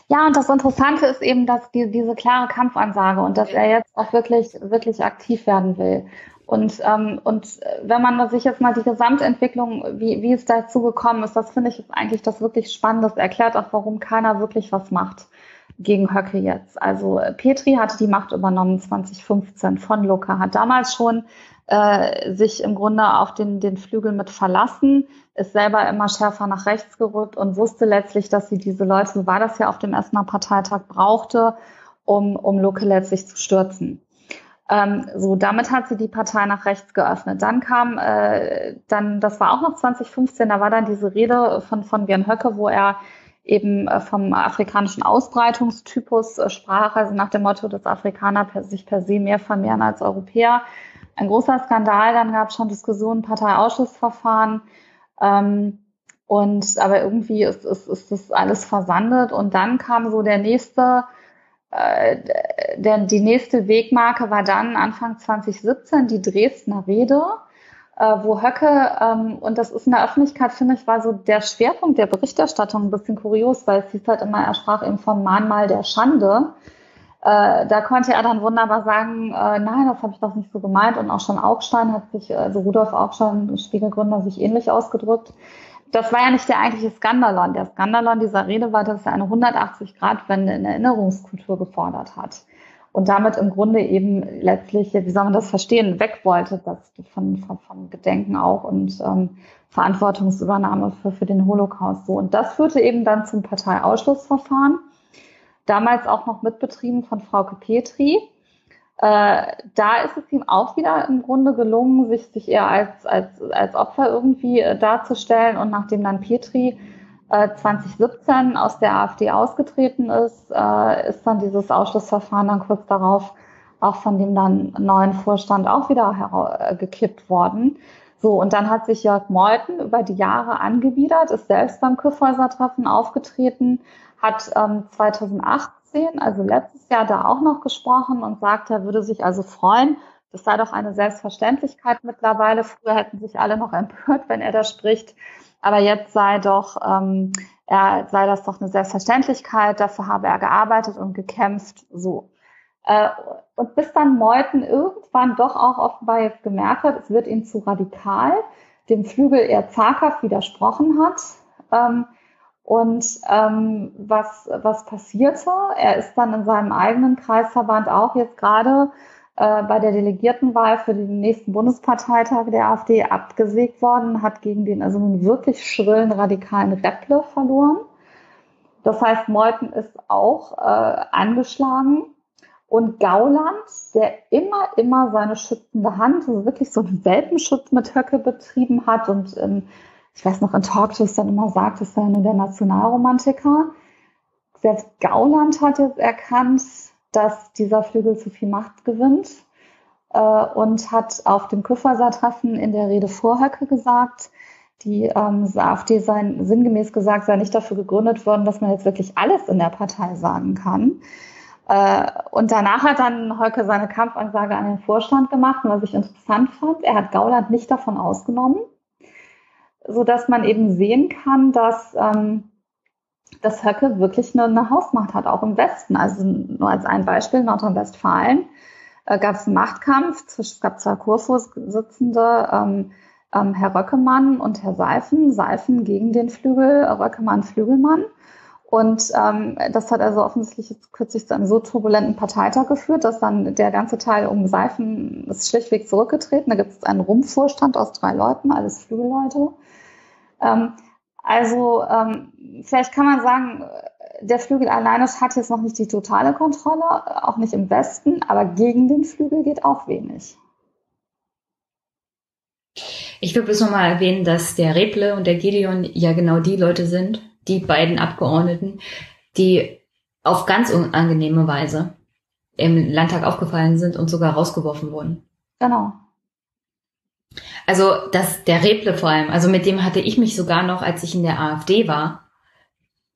Ja, und das Interessante ist eben, dass die, diese klare Kampfansage und dass er jetzt auch wirklich, wirklich aktiv werden will. Und, ähm, und wenn man sich jetzt mal die Gesamtentwicklung, wie, wie es dazu gekommen ist, das finde ich eigentlich das wirklich Spannende. Das erklärt auch, warum keiner wirklich was macht gegen Höcke jetzt. Also Petri hatte die Macht übernommen 2015 von Luca, hat damals schon äh, sich im Grunde auf den, den Flügel mit verlassen, ist selber immer schärfer nach rechts gerückt und wusste letztlich, dass sie diese Leute, war das ja auf dem Essener Parteitag, brauchte, um, um Lucke letztlich zu stürzen. Ähm, so, damit hat sie die Partei nach rechts geöffnet. Dann kam, äh, dann, das war auch noch 2015, da war dann diese Rede von, von Björn Höcke, wo er eben äh, vom afrikanischen Ausbreitungstypus äh, sprach, also nach dem Motto, dass Afrikaner sich per se mehr vermehren als Europäer. Ein großer Skandal, dann gab es schon Diskussionen, Parteiausschussverfahren. Ähm, und aber irgendwie ist, ist, ist das alles versandet. Und dann kam so der nächste, äh, der, die nächste Wegmarke war dann Anfang 2017 die Dresdner Rede, wo Höcke, ähm, und das ist in der Öffentlichkeit, finde ich, war so der Schwerpunkt der Berichterstattung ein bisschen kurios, weil es hieß halt immer, er sprach eben vom Mahnmal der Schande. Äh, da konnte er dann wunderbar sagen, äh, nein, das habe ich doch nicht so gemeint. Und auch schon Augstein hat sich, also Rudolf Augstein, Spiegelgründer, sich ähnlich ausgedrückt. Das war ja nicht der eigentliche Skandalon. Der Skandalon dieser Rede war, dass er eine 180-Grad-Wende in Erinnerungskultur gefordert hat. Und damit im Grunde eben letztlich, wie soll man das verstehen, weg wollte, das von, von, von Gedenken auch und ähm, Verantwortungsübernahme für, für den Holocaust. So. Und das führte eben dann zum Parteiausschlussverfahren damals auch noch mitbetrieben von Frauke Petri. Äh, da ist es ihm auch wieder im Grunde gelungen, sich, sich eher als, als, als Opfer irgendwie äh, darzustellen. Und nachdem dann Petri 2017 aus der AfD ausgetreten ist, äh, ist dann dieses Ausschlussverfahren dann kurz darauf auch von dem dann neuen Vorstand auch wieder äh, gekippt worden. So, und dann hat sich Jörg Meuthen über die Jahre angebiedert, ist selbst beim Kyffhäuser-Treffen aufgetreten, hat ähm, 2018, also letztes Jahr, da auch noch gesprochen und sagt, er würde sich also freuen. Das sei doch eine Selbstverständlichkeit mittlerweile. Früher hätten sich alle noch empört, wenn er da spricht. Aber jetzt sei doch, ähm, er sei das doch eine Selbstverständlichkeit. Dafür habe er gearbeitet und gekämpft. So. Äh, und bis dann Meuthen irgendwann doch auch offenbar jetzt gemerkt hat, es wird ihm zu radikal, dem Flügel eher zaghaft widersprochen hat. Ähm, und ähm, was, was passierte? Er ist dann in seinem eigenen Kreisverband auch jetzt gerade äh, bei der Delegiertenwahl für den nächsten Bundesparteitag der AfD abgesägt worden, hat gegen den also nun wirklich schrillen radikalen Repple verloren. Das heißt, Meuthen ist auch äh, angeschlagen. Und Gauland, der immer, immer seine schützende Hand, also wirklich so einen Welpenschutz mit Höcke betrieben hat und ähm, ich weiß noch, in Talkshows dann immer sagt, es sei nur der Nationalromantiker. Selbst Gauland hat jetzt erkannt, dass dieser Flügel zu viel Macht gewinnt äh, und hat auf dem Küfferser-Treffen in der Rede vor Höcke gesagt, die ähm, AfD sei sinngemäß gesagt, sei nicht dafür gegründet worden, dass man jetzt wirklich alles in der Partei sagen kann. Äh, und danach hat dann Höcke seine Kampfansage an den Vorstand gemacht, was ich interessant fand. Er hat Gauland nicht davon ausgenommen so dass man eben sehen kann, dass, ähm, dass Höcke wirklich eine, eine Hausmacht hat, auch im Westen. Also nur als ein Beispiel, Nordrhein-Westfalen äh, gab es einen Machtkampf, es gab zwei Kurvorsitzende, ähm, ähm, Herr Röckemann und Herr Seifen. Seifen gegen den Flügel, Röckemann Flügelmann. Und ähm, das hat also offensichtlich jetzt kürzlich zu einem so turbulenten Parteitag geführt, dass dann der ganze Teil um Seifen ist schlichtweg zurückgetreten. Da gibt es einen Rumpfvorstand aus drei Leuten, alles Flügelleute. Ähm, also ähm, vielleicht kann man sagen, der Flügel alleine hat jetzt noch nicht die totale Kontrolle, auch nicht im Westen, aber gegen den Flügel geht auch wenig. Ich will bloß nochmal erwähnen, dass der Reble und der Gideon ja genau die Leute sind, die beiden Abgeordneten, die auf ganz unangenehme Weise im Landtag aufgefallen sind und sogar rausgeworfen wurden. Genau. Also das, der Reble vor allem, also mit dem hatte ich mich sogar noch, als ich in der AfD war,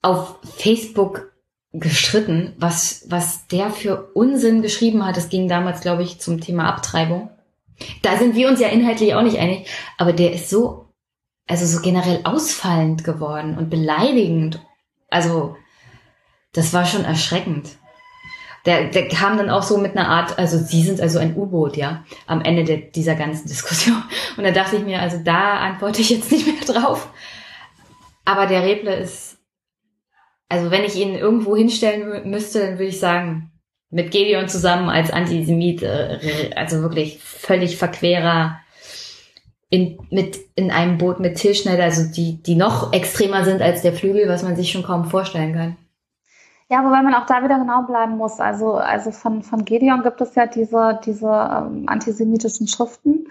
auf Facebook gestritten, was, was der für Unsinn geschrieben hat. Es ging damals, glaube ich, zum Thema Abtreibung. Da sind wir uns ja inhaltlich auch nicht einig, aber der ist so, also so generell ausfallend geworden und beleidigend. Also, das war schon erschreckend. Der, der kam dann auch so mit einer Art, also sie sind also ein U-Boot, ja, am Ende der, dieser ganzen Diskussion. Und da dachte ich mir, also da antworte ich jetzt nicht mehr drauf. Aber der Reble ist, also wenn ich ihn irgendwo hinstellen müsste, dann würde ich sagen, mit Gedeon zusammen als Antisemit, äh, also wirklich völlig verquerer, in, mit, in einem Boot mit Tilschneider, also die, die noch extremer sind als der Flügel, was man sich schon kaum vorstellen kann. Ja, wobei man auch da wieder genau bleiben muss. Also, also von, von Gedeon gibt es ja diese, diese ähm, antisemitischen Schriften.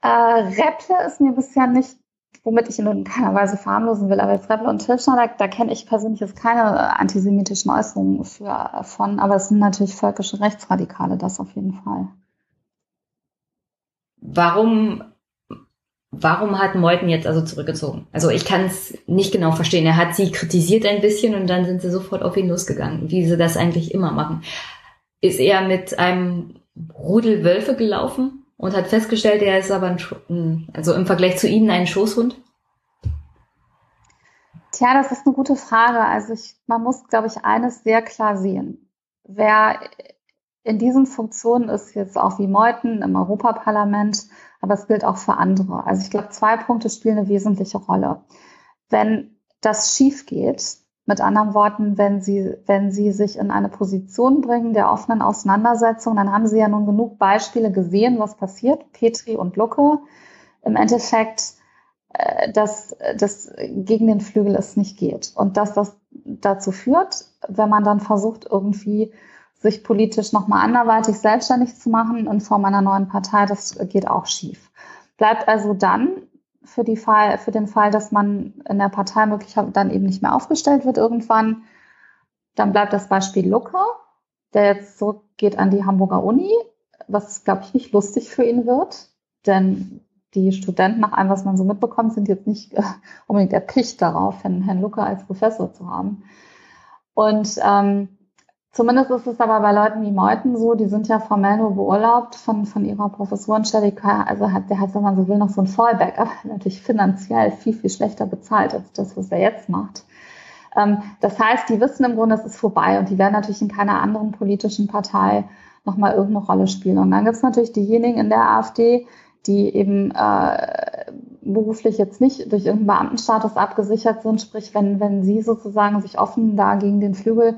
Äh, Repple ist mir bisher nicht womit ich ihn in keiner Weise verharmlosen will, aber jetzt Rebel und Tilschner, da, da kenne ich persönlich jetzt keine antisemitischen Äußerungen für, von, aber es sind natürlich völkische Rechtsradikale, das auf jeden Fall. Warum, warum hat Meuthen jetzt also zurückgezogen? Also ich kann es nicht genau verstehen. Er hat sie kritisiert ein bisschen und dann sind sie sofort auf ihn losgegangen, wie sie das eigentlich immer machen. Ist er mit einem Rudel Wölfe gelaufen? und hat festgestellt, er ist aber ein, also im Vergleich zu Ihnen ein Schoßhund? Tja, das ist eine gute Frage. Also ich, man muss, glaube ich, eines sehr klar sehen. Wer in diesen Funktionen ist jetzt auch wie Meuthen im Europaparlament, aber es gilt auch für andere. Also ich glaube, zwei Punkte spielen eine wesentliche Rolle. Wenn das schief geht, mit anderen Worten, wenn Sie, wenn Sie sich in eine Position bringen der offenen Auseinandersetzung, dann haben Sie ja nun genug Beispiele gesehen, was passiert. Petri und Lucke. Im Endeffekt, äh, dass das gegen den Flügel es nicht geht. Und dass das dazu führt, wenn man dann versucht, irgendwie sich politisch nochmal anderweitig selbstständig zu machen in Form einer neuen Partei, das geht auch schief. Bleibt also dann für, die Fall, für den Fall, dass man in der Partei möglicherweise dann eben nicht mehr aufgestellt wird irgendwann. Dann bleibt das Beispiel Lucke, der jetzt zurückgeht an die Hamburger Uni, was, glaube ich, nicht lustig für ihn wird. Denn die Studenten, nach allem, was man so mitbekommt, sind jetzt nicht äh, unbedingt erpicht darauf, Herrn, Herrn Lucke als Professor zu haben. Und ähm, Zumindest ist es aber bei Leuten wie Meuthen so, die sind ja formell nur beurlaubt von, von ihrer Professorenstelle. Also hat, der hat, wenn man so will, noch so ein Fallback, aber natürlich finanziell viel, viel schlechter bezahlt als das, was er jetzt macht. Ähm, das heißt, die wissen im Grunde, es ist vorbei und die werden natürlich in keiner anderen politischen Partei nochmal irgendeine Rolle spielen. Und dann gibt es natürlich diejenigen in der AfD, die eben äh, beruflich jetzt nicht durch irgendeinen Beamtenstatus abgesichert sind, sprich, wenn, wenn sie sozusagen sich offen da gegen den Flügel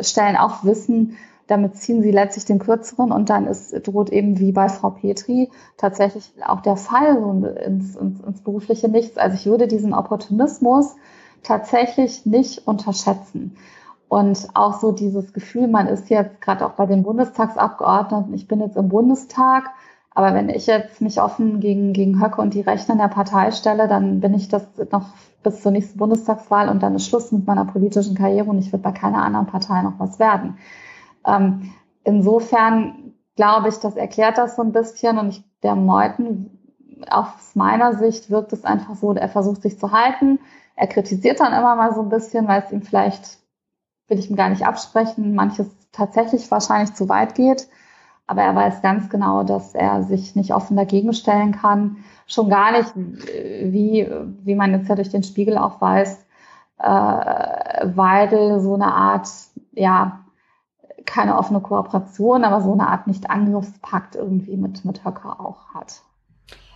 Stellen auch wissen, damit ziehen sie letztlich den kürzeren und dann ist, droht eben wie bei Frau Petri tatsächlich auch der Fall ins, ins, ins berufliche Nichts. Also ich würde diesen Opportunismus tatsächlich nicht unterschätzen. Und auch so dieses Gefühl, man ist jetzt gerade auch bei den Bundestagsabgeordneten, ich bin jetzt im Bundestag, aber wenn ich jetzt mich offen gegen, gegen Höcke und die Rechte in der Partei stelle, dann bin ich das noch bis zur nächsten Bundestagswahl und dann ist Schluss mit meiner politischen Karriere und ich wird bei keiner anderen Partei noch was werden. Ähm, insofern glaube ich, das erklärt das so ein bisschen und ich, der Meuthen, aus meiner Sicht wirkt es einfach so, er versucht sich zu halten. Er kritisiert dann immer mal so ein bisschen, weil es ihm vielleicht, will ich ihm gar nicht absprechen, manches tatsächlich wahrscheinlich zu weit geht. Aber er weiß ganz genau, dass er sich nicht offen dagegen stellen kann. Schon gar nicht, wie, wie man jetzt ja durch den Spiegel auch weiß, äh, Weidel so eine Art, ja, keine offene Kooperation, aber so eine Art Nicht-Angriffspakt irgendwie mit, mit Höcker auch hat.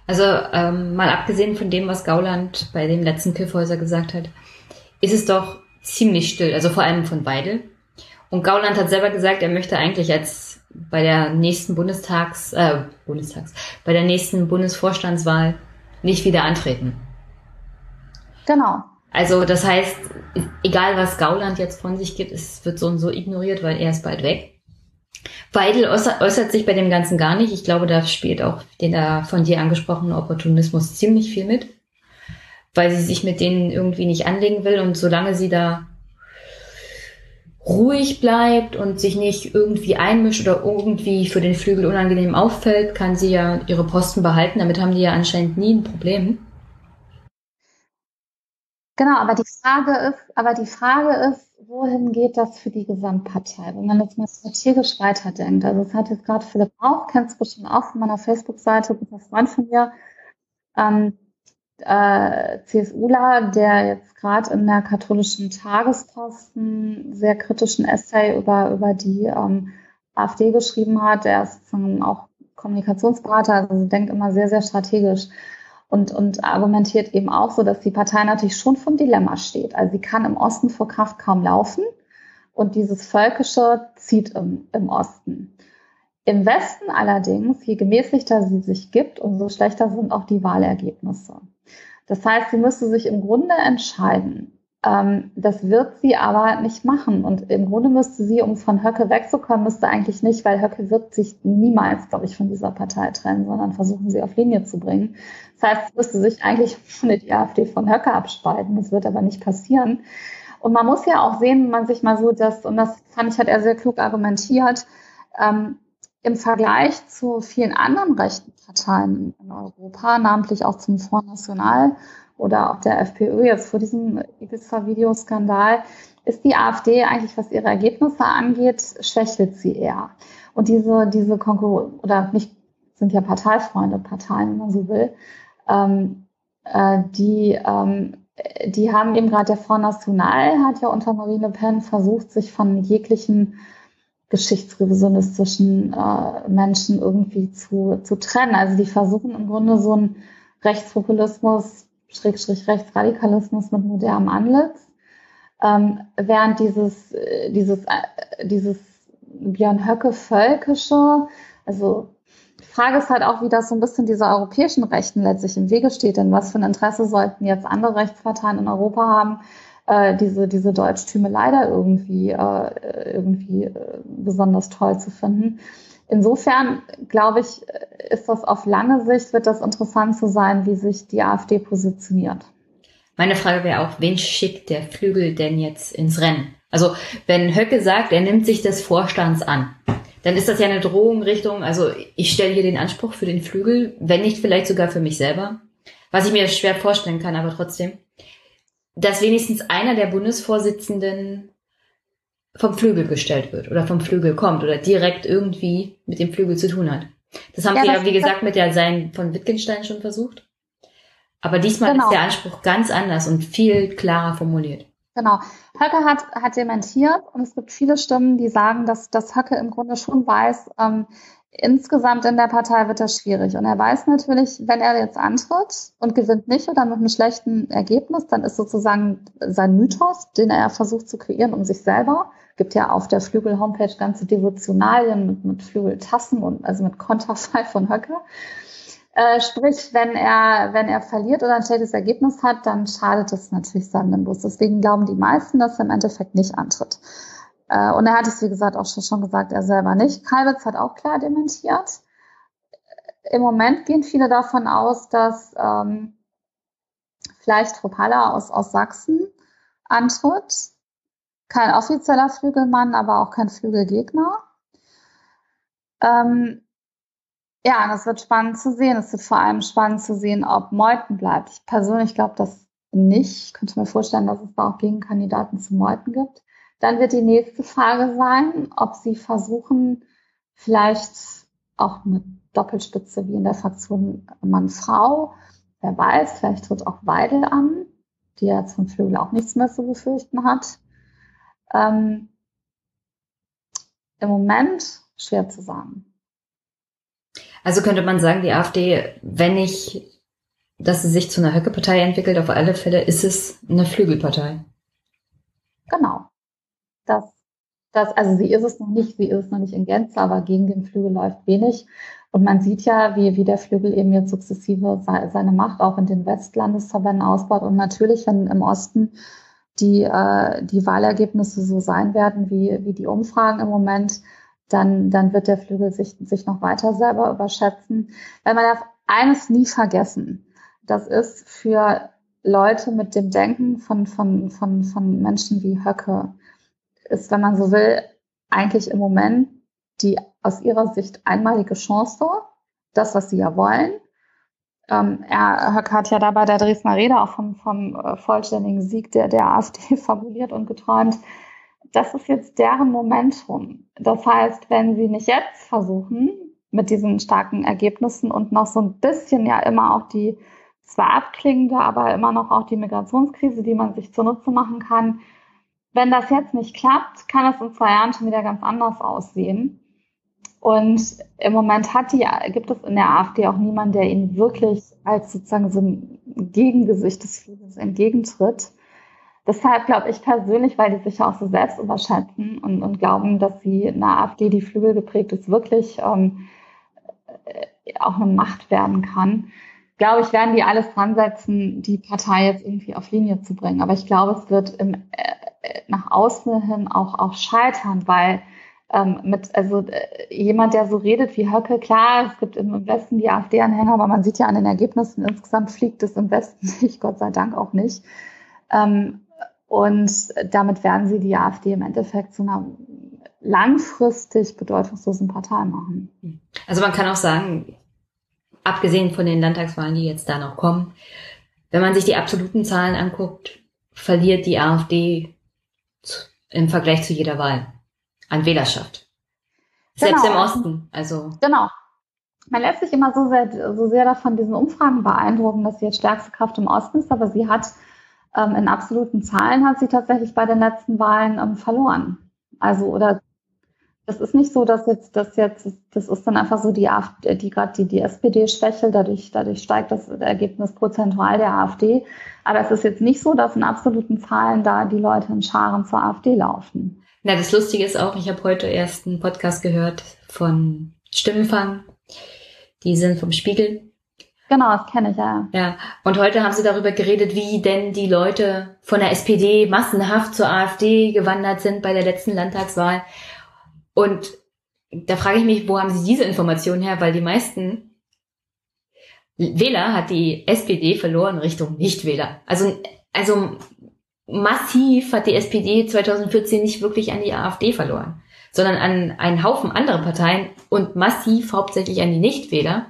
Also ähm, mal abgesehen von dem, was Gauland bei dem letzten Kiffhäuser gesagt hat, ist es doch ziemlich still, also vor allem von Weidel. Und Gauland hat selber gesagt, er möchte eigentlich als bei der nächsten Bundestags, äh, Bundestags, bei der nächsten Bundesvorstandswahl nicht wieder antreten. Genau. Also das heißt, egal was Gauland jetzt von sich gibt, es wird so und so ignoriert, weil er ist bald weg. Weidel äußert sich bei dem Ganzen gar nicht. Ich glaube, da spielt auch der von dir angesprochene Opportunismus ziemlich viel mit, weil sie sich mit denen irgendwie nicht anlegen will und solange sie da ruhig bleibt und sich nicht irgendwie einmischt oder irgendwie für den Flügel unangenehm auffällt, kann sie ja ihre Posten behalten. Damit haben die ja anscheinend nie ein Problem. Genau, aber die Frage ist, aber die Frage ist, wohin geht das für die Gesamtpartei, wenn man jetzt mal strategisch weiterdenkt. Also es hat jetzt gerade Philipp auch, kennst du schon auch von meiner Facebook-Seite, guter Freund von mir, ähm, äh, CSUler, der jetzt gerade in der katholischen Tagesposten sehr kritischen Essay über, über die ähm, AfD geschrieben hat. Der ist auch Kommunikationsberater, also denkt immer sehr, sehr strategisch und, und argumentiert eben auch so, dass die Partei natürlich schon vom Dilemma steht. Also sie kann im Osten vor Kraft kaum laufen und dieses Völkische zieht im, im Osten. Im Westen allerdings, je gemäßigter sie sich gibt, umso schlechter sind auch die Wahlergebnisse. Das heißt, sie müsste sich im Grunde entscheiden. Ähm, das wird sie aber nicht machen. Und im Grunde müsste sie, um von Höcke wegzukommen, müsste eigentlich nicht, weil Höcke wird sich niemals, glaube ich, von dieser Partei trennen, sondern versuchen sie auf Linie zu bringen. Das heißt, es müsste sich eigentlich die AfD von Höcke abspalten. Das wird aber nicht passieren. Und man muss ja auch sehen, wenn man sich mal so das, und das fand ich, hat er sehr klug argumentiert, ähm, im Vergleich zu vielen anderen rechten Parteien in Europa, namentlich auch zum Front National oder auch der FPÖ jetzt vor diesem Ibiza-Videoskandal, ist die AfD eigentlich, was ihre Ergebnisse angeht, schwächelt sie eher. Und diese, diese Konkurrenz, oder nicht, sind ja Parteifreunde, Parteien, wenn man so will, ähm, äh, die, ähm, die haben eben gerade der Front National hat ja unter Marine Le Pen versucht, sich von jeglichen geschichtsrevisionistischen äh, Menschen irgendwie zu, zu trennen. Also die versuchen im Grunde so einen Rechtspopulismus, Schrägstrich Rechtsradikalismus mit modernem Anlitz. Ähm, während dieses, äh, dieses, äh, dieses Björn Höcke völkische, also die Frage ist halt auch, wie das so ein bisschen dieser europäischen Rechten letztlich im Wege steht. Denn was für ein Interesse sollten jetzt andere Rechtsparteien in Europa haben, äh, diese, diese Deutschtüme leider irgendwie, äh, irgendwie äh, besonders toll zu finden. Insofern glaube ich, ist das auf lange Sicht, wird das interessant zu sein, wie sich die AfD positioniert. Meine Frage wäre auch, wen schickt der Flügel denn jetzt ins Rennen? Also wenn Höcke sagt, er nimmt sich des Vorstands an, dann ist das ja eine Drohung Richtung, also ich stelle hier den Anspruch für den Flügel, wenn nicht vielleicht sogar für mich selber, was ich mir schwer vorstellen kann, aber trotzdem dass wenigstens einer der Bundesvorsitzenden vom Flügel gestellt wird oder vom Flügel kommt oder direkt irgendwie mit dem Flügel zu tun hat. Das haben ja, sie ja, wie gesagt, mit der Sein von Wittgenstein schon versucht. Aber diesmal genau. ist der Anspruch ganz anders und viel klarer formuliert. Genau. Höcke hat, hat dementiert und es gibt viele Stimmen, die sagen, dass, dass Höcke im Grunde schon weiß, ähm, insgesamt in der Partei wird das schwierig. Und er weiß natürlich, wenn er jetzt antritt und gewinnt nicht oder mit einem schlechten Ergebnis, dann ist sozusagen sein Mythos, den er versucht zu kreieren um sich selber. Gibt ja auf der Flügel-Homepage ganze Devotionalien mit, mit Flügeltassen und also mit Konterfei von Höcke. Äh, sprich, wenn er, wenn er verliert oder ein schlechtes Ergebnis hat, dann schadet es natürlich seinem Nimbus. Deswegen glauben die meisten, dass er im Endeffekt nicht antritt. Äh, und er hat es, wie gesagt, auch schon gesagt, er selber nicht. Kalbitz hat auch klar dementiert. Im Moment gehen viele davon aus, dass ähm, vielleicht Tropalla aus, aus Sachsen antritt. Kein offizieller Flügelmann, aber auch kein Flügelgegner. Ähm, ja, das wird spannend zu sehen. Es wird vor allem spannend zu sehen, ob Meuthen bleibt. Ich persönlich glaube das nicht. Ich könnte mir vorstellen, dass es da auch Gegenkandidaten zu Meuthen gibt. Dann wird die nächste Frage sein, ob Sie versuchen, vielleicht auch eine Doppelspitze wie in der Fraktion Mann-Frau, wer weiß, vielleicht tritt auch Weidel an, die ja zum Flügel auch nichts mehr zu befürchten hat. Ähm, Im Moment schwer zu sagen. Also könnte man sagen, die AfD, wenn nicht, dass sie sich zu einer Höcke-Partei entwickelt, auf alle Fälle ist es eine Flügelpartei. Genau. Das, das, also sie ist es noch nicht, sie ist noch nicht in Gänze, aber gegen den Flügel läuft wenig. Und man sieht ja, wie, wie der Flügel eben jetzt sukzessive seine Macht auch in den Westlandesverbänden ausbaut. Und natürlich, wenn im Osten die, äh, die Wahlergebnisse so sein werden wie, wie die Umfragen im Moment, dann, dann wird der Flügel sich, sich noch weiter selber überschätzen. Weil man darf eines nie vergessen. Das ist für Leute mit dem Denken von, von, von, von Menschen wie Höcke, ist, wenn man so will, eigentlich im Moment die aus ihrer Sicht einmalige Chance, das, was sie ja wollen. Ähm, er, Höcke hat ja da bei der Dresdner Rede auch vom, vom äh, vollständigen Sieg der, der AfD fabuliert und geträumt das ist jetzt deren Momentum. Das heißt, wenn sie nicht jetzt versuchen, mit diesen starken Ergebnissen und noch so ein bisschen ja immer auch die zwar abklingende, aber immer noch auch die Migrationskrise, die man sich zunutze machen kann. Wenn das jetzt nicht klappt, kann es in zwei Jahren schon wieder ganz anders aussehen. Und im Moment hat die, gibt es in der AfD auch niemanden, der ihnen wirklich als sozusagen so ein Gegengesicht des Flügels entgegentritt. Deshalb glaube ich persönlich, weil die sich auch so selbst überschätzen und, und glauben, dass sie eine AfD, die Flügel geprägt ist, wirklich ähm, äh, auch eine Macht werden kann, glaube ich, werden die alles dran setzen, die Partei jetzt irgendwie auf Linie zu bringen. Aber ich glaube, es wird im, äh, nach außen hin auch, auch scheitern, weil ähm, mit, also äh, jemand, der so redet wie Höcke, klar, es gibt im Westen die AfD-Anhänger, aber man sieht ja an den Ergebnissen, insgesamt fliegt es im Westen nicht, Gott sei Dank auch nicht. Ähm, und damit werden sie die AfD im Endeffekt zu einer langfristig bedeutungslosen Partei machen. Also man kann auch sagen, abgesehen von den Landtagswahlen, die jetzt da noch kommen, wenn man sich die absoluten Zahlen anguckt, verliert die AfD im Vergleich zu jeder Wahl an Wählerschaft. Selbst genau. im Osten. Also. Genau. Man lässt sich immer so sehr, so sehr davon diesen Umfragen beeindrucken, dass sie jetzt stärkste Kraft im Osten ist, aber sie hat ähm, in absoluten Zahlen hat sie tatsächlich bei den letzten Wahlen ähm, verloren. Also oder das ist nicht so, dass jetzt das jetzt das ist dann einfach so die AfD, die gerade die, die SPD schwächelt, dadurch dadurch steigt das Ergebnis prozentual der AfD. Aber es ist jetzt nicht so, dass in absoluten Zahlen da die Leute in Scharen zur AfD laufen. Na, das Lustige ist auch, ich habe heute erst einen Podcast gehört von Stimmenfang. Die sind vom Spiegel Genau, das kenne ich ja. Ja, und heute haben sie darüber geredet, wie denn die Leute von der SPD massenhaft zur AfD gewandert sind bei der letzten Landtagswahl. Und da frage ich mich, wo haben sie diese Informationen her? Weil die meisten Wähler hat die SPD verloren Richtung Nichtwähler. Also, also massiv hat die SPD 2014 nicht wirklich an die AfD verloren, sondern an einen Haufen andere Parteien und massiv hauptsächlich an die Nichtwähler.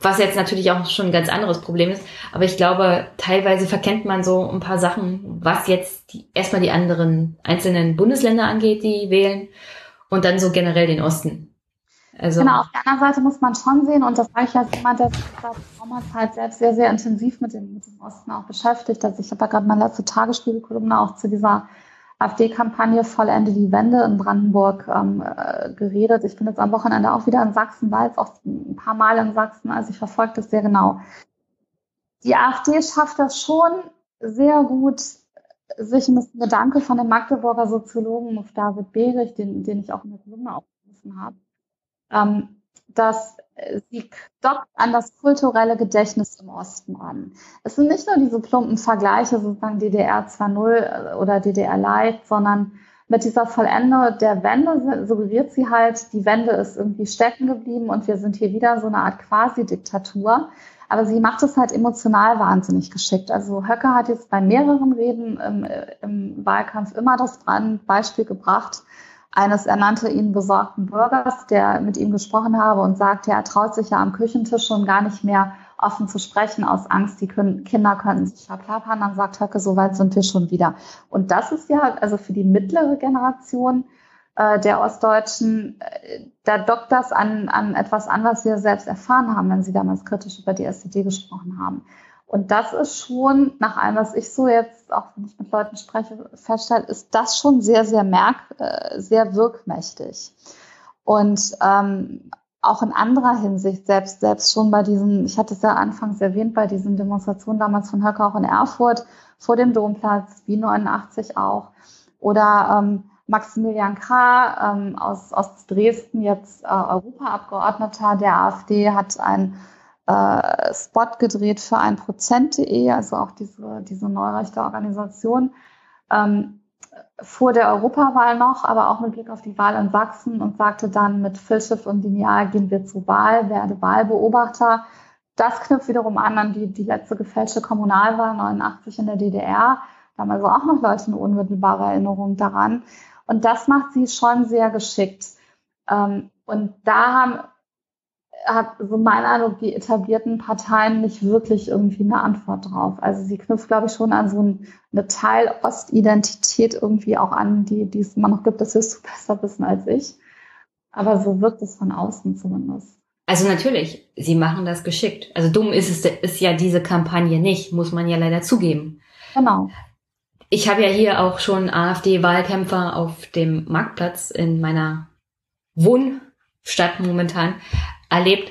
Was jetzt natürlich auch schon ein ganz anderes Problem ist. Aber ich glaube, teilweise verkennt man so ein paar Sachen, was jetzt die, erstmal die anderen einzelnen Bundesländer angeht, die wählen und dann so generell den Osten. Also genau, auf der anderen Seite muss man schon sehen, und das sage ich als jemand, der sich seit Sommerzeit selbst sehr, sehr intensiv mit dem, mit dem Osten auch beschäftigt. Also ich habe ja gerade meine letzte Tagesspiegelkolumne auch zu dieser AfD-Kampagne Vollende die Wende in Brandenburg ähm, äh, geredet. Ich bin jetzt am Wochenende auch wieder in Sachsen, war jetzt auch ein paar Mal in Sachsen, also ich verfolge das sehr genau. Die AfD schafft das schon sehr gut, sich ein Gedanke von dem Magdeburger Soziologen David Behrig, den, den ich auch in der Kolumne aufgerufen habe, ähm, dass sie dockt an das kulturelle Gedächtnis im Osten an. Es sind nicht nur diese plumpen Vergleiche, sozusagen DDR 2.0 äh, oder DDR Light, sondern mit dieser Vollende der Wende suggeriert sie halt, die Wende ist irgendwie stecken geblieben und wir sind hier wieder so eine Art Quasi-Diktatur. Aber sie macht es halt emotional wahnsinnig geschickt. Also Höcke hat jetzt bei mehreren Reden im, äh, im Wahlkampf immer das Beispiel gebracht, eines, er nannte ihn besorgten Bürgers, der mit ihm gesprochen habe und sagte, er traut sich ja am Küchentisch schon gar nicht mehr offen zu sprechen aus Angst, die können, Kinder könnten sich verplappern. Dann sagt Höcke, so weit sind wir schon wieder. Und das ist ja also für die mittlere Generation äh, der Ostdeutschen, äh, da dockt das an, an etwas an, was sie selbst erfahren haben, wenn sie damals kritisch über die SED gesprochen haben. Und das ist schon, nach allem, was ich so jetzt, auch wenn ich mit Leuten spreche, feststelle, ist das schon sehr, sehr merk, äh, sehr wirkmächtig. Und ähm, auch in anderer Hinsicht, selbst, selbst schon bei diesen, ich hatte es ja anfangs erwähnt, bei diesen Demonstrationen damals von Höcker auch in Erfurt vor dem Domplatz, wie 89 auch, oder ähm, Maximilian Krah ähm, aus, aus Dresden, jetzt äh, Europaabgeordneter der AfD, hat ein äh, Spot gedreht für ein Prozent.de, also auch diese, diese neurechte Organisation, ähm, vor der Europawahl noch, aber auch mit Blick auf die Wahl in Sachsen und sagte dann mit Filschiff und Lineal gehen wir zur Wahl, werde Wahlbeobachter. Das knüpft wiederum an an die, die letzte gefälschte Kommunalwahl 89 in der DDR. Da haben also auch noch Leute eine unmittelbare Erinnerung daran. Und das macht sie schon sehr geschickt. Ähm, und da haben hat so mein Eindruck, die etablierten Parteien nicht wirklich irgendwie eine Antwort drauf. Also sie knüpft, glaube ich, schon an so eine Teil-Ostidentität irgendwie auch an, die, die es immer noch gibt. Das wirst du besser wissen als ich. Aber so wirkt es von außen zumindest. Also natürlich, sie machen das geschickt. Also dumm ist es ist ja diese Kampagne nicht, muss man ja leider zugeben. Genau. Ich habe ja hier auch schon AfD-Wahlkämpfer auf dem Marktplatz in meiner Wohnstadt momentan erlebt.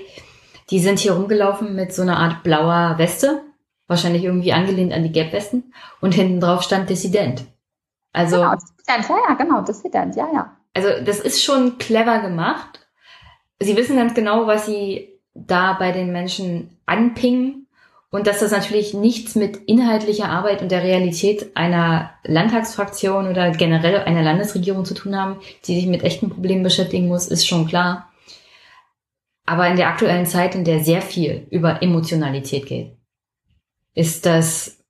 Die sind hier rumgelaufen mit so einer Art blauer Weste, wahrscheinlich irgendwie angelehnt an die Gelbwesten, und hinten drauf stand Dissident. Also, genau, Dissident, ja, ja, genau, Dissident, ja, ja. Also, das ist schon clever gemacht. Sie wissen ganz genau, was sie da bei den Menschen anpingen und dass das natürlich nichts mit inhaltlicher Arbeit und der Realität einer Landtagsfraktion oder generell einer Landesregierung zu tun haben, die sich mit echten Problemen beschäftigen muss, ist schon klar. Aber in der aktuellen Zeit, in der sehr viel über Emotionalität geht, ist das,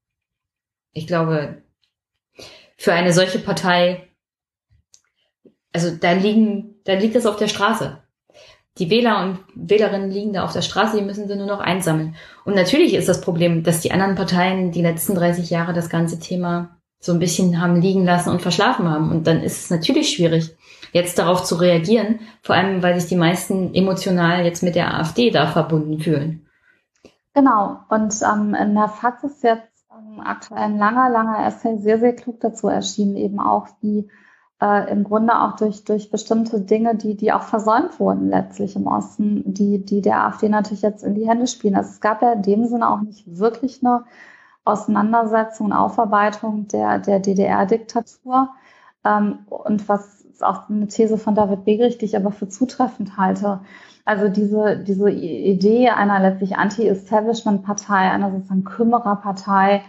ich glaube, für eine solche Partei, also da liegen, da liegt es auf der Straße. Die Wähler und Wählerinnen liegen da auf der Straße, die müssen sie nur noch einsammeln. Und natürlich ist das Problem, dass die anderen Parteien die letzten 30 Jahre das ganze Thema so ein bisschen haben liegen lassen und verschlafen haben. Und dann ist es natürlich schwierig, jetzt darauf zu reagieren, vor allem weil sich die meisten emotional jetzt mit der AfD da verbunden fühlen. Genau, und ähm, in der FAZ ist jetzt ähm, aktuell ein langer, langer Essay sehr, sehr klug dazu erschienen, eben auch wie äh, im Grunde auch durch, durch bestimmte Dinge, die, die auch versäumt wurden letztlich im Osten, die, die der AfD natürlich jetzt in die Hände spielen. Also es gab ja in dem Sinne auch nicht wirklich eine Auseinandersetzung und Aufarbeitung der, der DDR-Diktatur. Ähm, und was ist auch eine These von David Begrich, die ich aber für zutreffend halte. Also diese, diese Idee einer letztlich Anti-Establishment-Partei, einer sozusagen Kümmererpartei, ähm,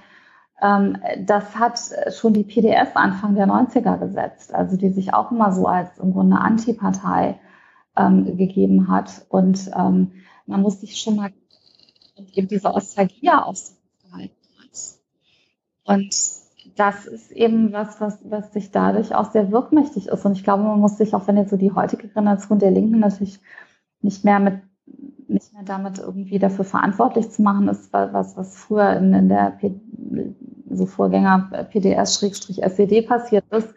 das hat schon die PDS Anfang der 90er gesetzt, also die sich auch immer so als im Grunde Antipartei ähm, gegeben hat. Und ähm, man muss sich schon mal eben diese Ostalgia aushalten Und das ist eben was, was, was sich dadurch auch sehr wirkmächtig ist. Und ich glaube, man muss sich, auch wenn jetzt so die heutige Generation der Linken natürlich nicht mehr mit nicht mehr damit irgendwie dafür verantwortlich zu machen ist, was, was früher in, in der P so Vorgänger PDS-SED passiert ist.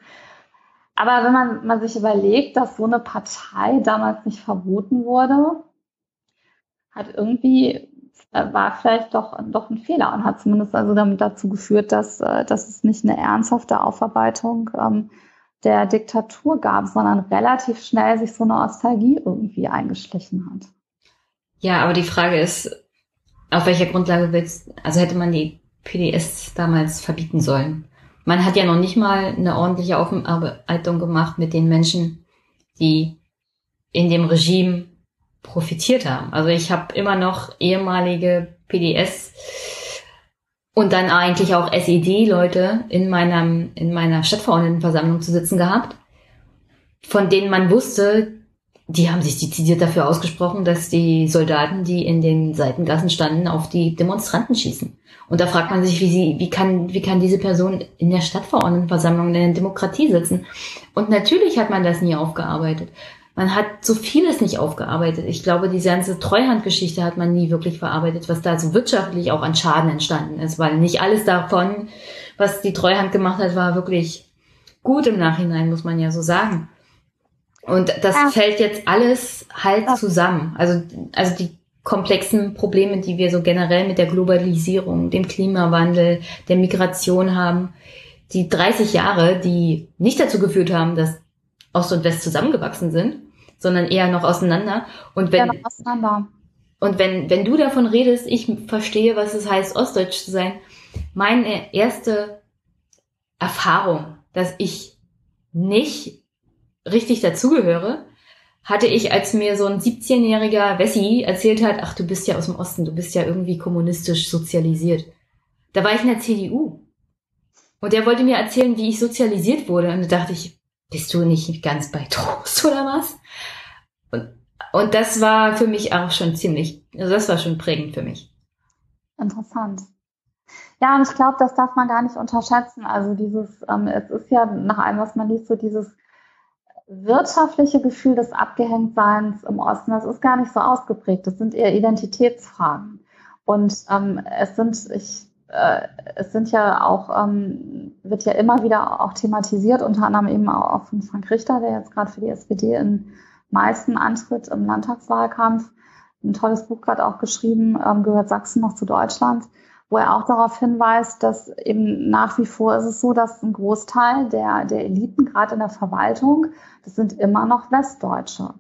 Aber wenn man, man sich überlegt, dass so eine Partei damals nicht verboten wurde, hat irgendwie äh, war vielleicht doch, doch ein Fehler und hat zumindest also damit dazu geführt, dass, äh, dass es nicht eine ernsthafte Aufarbeitung ähm, der Diktatur gab, sondern relativ schnell sich so eine Nostalgie irgendwie eingeschlichen hat. Ja, aber die Frage ist, auf welcher Grundlage willst, also hätte man die PDS damals verbieten sollen? Man hat ja noch nicht mal eine ordentliche Aufarbeitung gemacht mit den Menschen, die in dem Regime profitiert haben. Also ich habe immer noch ehemalige PDS und dann eigentlich auch SED-Leute in meinem in meiner Stadtverordnetenversammlung zu sitzen gehabt, von denen man wusste, die haben sich dezidiert dafür ausgesprochen, dass die Soldaten, die in den Seitengassen standen, auf die Demonstranten schießen. Und da fragt man sich, wie sie, wie kann, wie kann diese Person in der Stadtverordnetenversammlung in der Demokratie sitzen? Und natürlich hat man das nie aufgearbeitet man hat so vieles nicht aufgearbeitet. Ich glaube, diese ganze Treuhandgeschichte hat man nie wirklich verarbeitet, was da so wirtschaftlich auch an Schaden entstanden ist, weil nicht alles davon, was die Treuhand gemacht hat, war wirklich gut im Nachhinein, muss man ja so sagen. Und das ja. fällt jetzt alles halt ja. zusammen. Also, also die komplexen Probleme, die wir so generell mit der Globalisierung, dem Klimawandel, der Migration haben, die 30 Jahre, die nicht dazu geführt haben, dass Ost und West zusammengewachsen sind, sondern eher noch auseinander. Und wenn, ja, auseinander. Und wenn, wenn du davon redest, ich verstehe, was es heißt, Ostdeutsch zu sein. Meine erste Erfahrung, dass ich nicht richtig dazugehöre, hatte ich, als mir so ein 17-jähriger Wessi erzählt hat, ach, du bist ja aus dem Osten, du bist ja irgendwie kommunistisch sozialisiert. Da war ich in der CDU. Und der wollte mir erzählen, wie ich sozialisiert wurde. Und da dachte ich, bist du nicht ganz bei Trost oder was? Und, und das war für mich auch schon ziemlich, also das war schon prägend für mich. Interessant. Ja, und ich glaube, das darf man gar nicht unterschätzen. Also dieses, ähm, es ist ja nach allem, was man liest, so dieses wirtschaftliche Gefühl des Abgehängtseins im Osten, das ist gar nicht so ausgeprägt. Das sind eher Identitätsfragen. Und ähm, es sind, ich, äh, es sind ja auch, ähm, wird ja immer wieder auch thematisiert, unter anderem eben auch von Frank Richter, der jetzt gerade für die SPD in Meißen antritt im Landtagswahlkampf. Ein tolles Buch gerade auch geschrieben, ähm, gehört Sachsen noch zu Deutschland wo er auch darauf hinweist, dass eben nach wie vor ist es so, dass ein Großteil der, der Eliten, gerade in der Verwaltung, das sind immer noch Westdeutsche.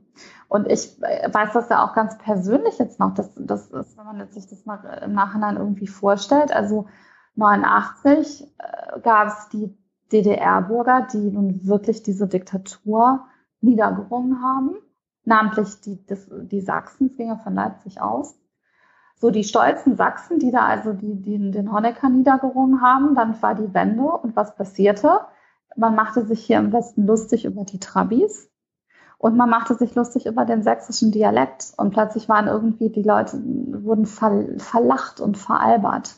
Und ich weiß das ja auch ganz persönlich jetzt noch, dass das ist, wenn man sich das mal im Nachhinein irgendwie vorstellt. Also 89 äh, gab es die DDR-Bürger, die nun wirklich diese Diktatur niedergerungen haben, namentlich die, die Sachsen, es ging ja von Leipzig aus so die stolzen Sachsen, die da also die, die den Honecker niedergerungen haben. Dann war die Wende und was passierte? Man machte sich hier im Westen lustig über die Trabis und man machte sich lustig über den sächsischen Dialekt und plötzlich waren irgendwie die Leute wurden ver, verlacht und veralbert.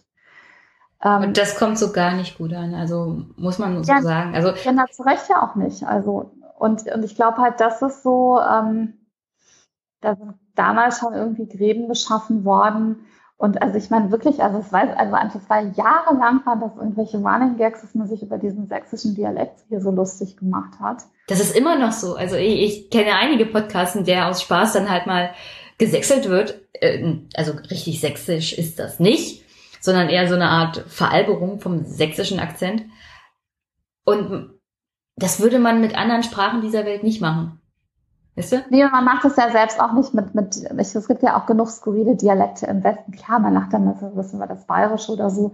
Ähm, und das kommt so gar nicht gut an, also muss man so ja, sagen. Also ja, zu Recht ja auch nicht. Also und und ich glaube halt, das ist so. Ähm, da sind damals schon irgendwie Gräben geschaffen worden. Und also ich meine wirklich, also es weiß, also es war jahrelang war das irgendwelche Running Gags, dass man sich über diesen sächsischen Dialekt hier so lustig gemacht hat. Das ist immer noch so. Also ich, ich kenne einige Podcasts, in der aus Spaß dann halt mal gesächselt wird. Ähm, also richtig sächsisch ist das nicht, sondern eher so eine Art Veralberung vom sächsischen Akzent. Und das würde man mit anderen Sprachen dieser Welt nicht machen. Weißt du? Nee, man macht es ja selbst auch nicht mit, mit, es gibt ja auch genug skurrile Dialekte im Westen. Klar, man lacht dann ein bisschen über das Bayerische oder so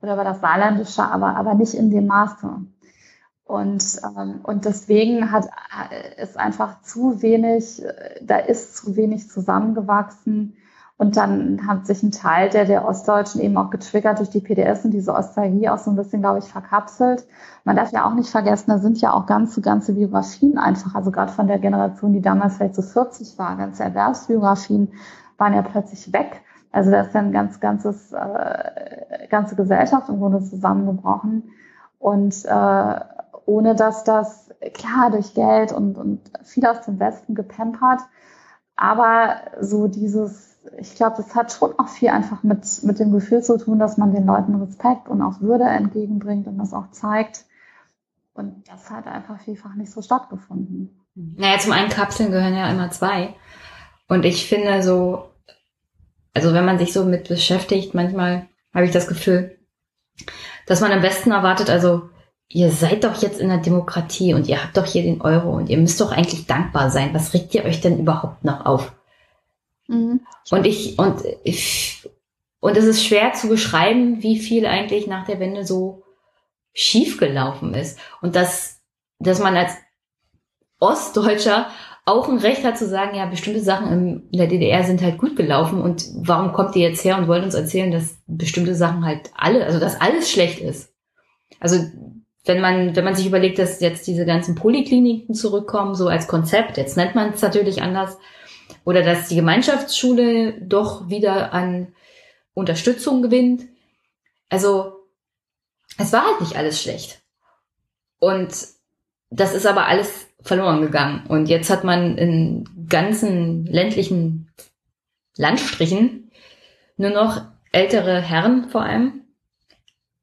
oder über das Saarländische, aber, aber nicht in dem Maße. Und, ähm, und deswegen hat, ist einfach zu wenig, da ist zu wenig zusammengewachsen. Und dann hat sich ein Teil der, der Ostdeutschen eben auch getriggert durch die PDS und diese Ostalgie auch so ein bisschen, glaube ich, verkapselt. Man darf ja auch nicht vergessen, da sind ja auch ganze, ganze Biografien einfach, also gerade von der Generation, die damals vielleicht so 40 war, ganze Erwerbsbiografien waren ja plötzlich weg. Also da ist dann ganz, ganzes, äh, ganze Gesellschaft im Grunde zusammengebrochen. Und äh, ohne dass das, klar, durch Geld und, und viel aus dem Westen gepempert, aber so dieses ich glaube, das hat schon auch viel einfach mit, mit dem Gefühl zu tun, dass man den Leuten Respekt und auch Würde entgegenbringt und das auch zeigt. Und das hat einfach vielfach nicht so stattgefunden. Naja, zum einen Kapseln gehören ja immer zwei. Und ich finde so, also wenn man sich so mit beschäftigt, manchmal habe ich das Gefühl, dass man am besten erwartet, also ihr seid doch jetzt in der Demokratie und ihr habt doch hier den Euro und ihr müsst doch eigentlich dankbar sein. Was regt ihr euch denn überhaupt noch auf? Mhm. Und ich, und ich, und es ist schwer zu beschreiben, wie viel eigentlich nach der Wende so schiefgelaufen ist. Und dass, dass man als Ostdeutscher auch ein Recht hat zu sagen, ja, bestimmte Sachen in der DDR sind halt gut gelaufen und warum kommt ihr jetzt her und wollt uns erzählen, dass bestimmte Sachen halt alle, also dass alles schlecht ist. Also wenn man, wenn man sich überlegt, dass jetzt diese ganzen Polikliniken zurückkommen, so als Konzept, jetzt nennt man es natürlich anders, oder dass die Gemeinschaftsschule doch wieder an Unterstützung gewinnt. Also es war halt nicht alles schlecht. Und das ist aber alles verloren gegangen. Und jetzt hat man in ganzen ländlichen Landstrichen nur noch ältere Herren vor allem,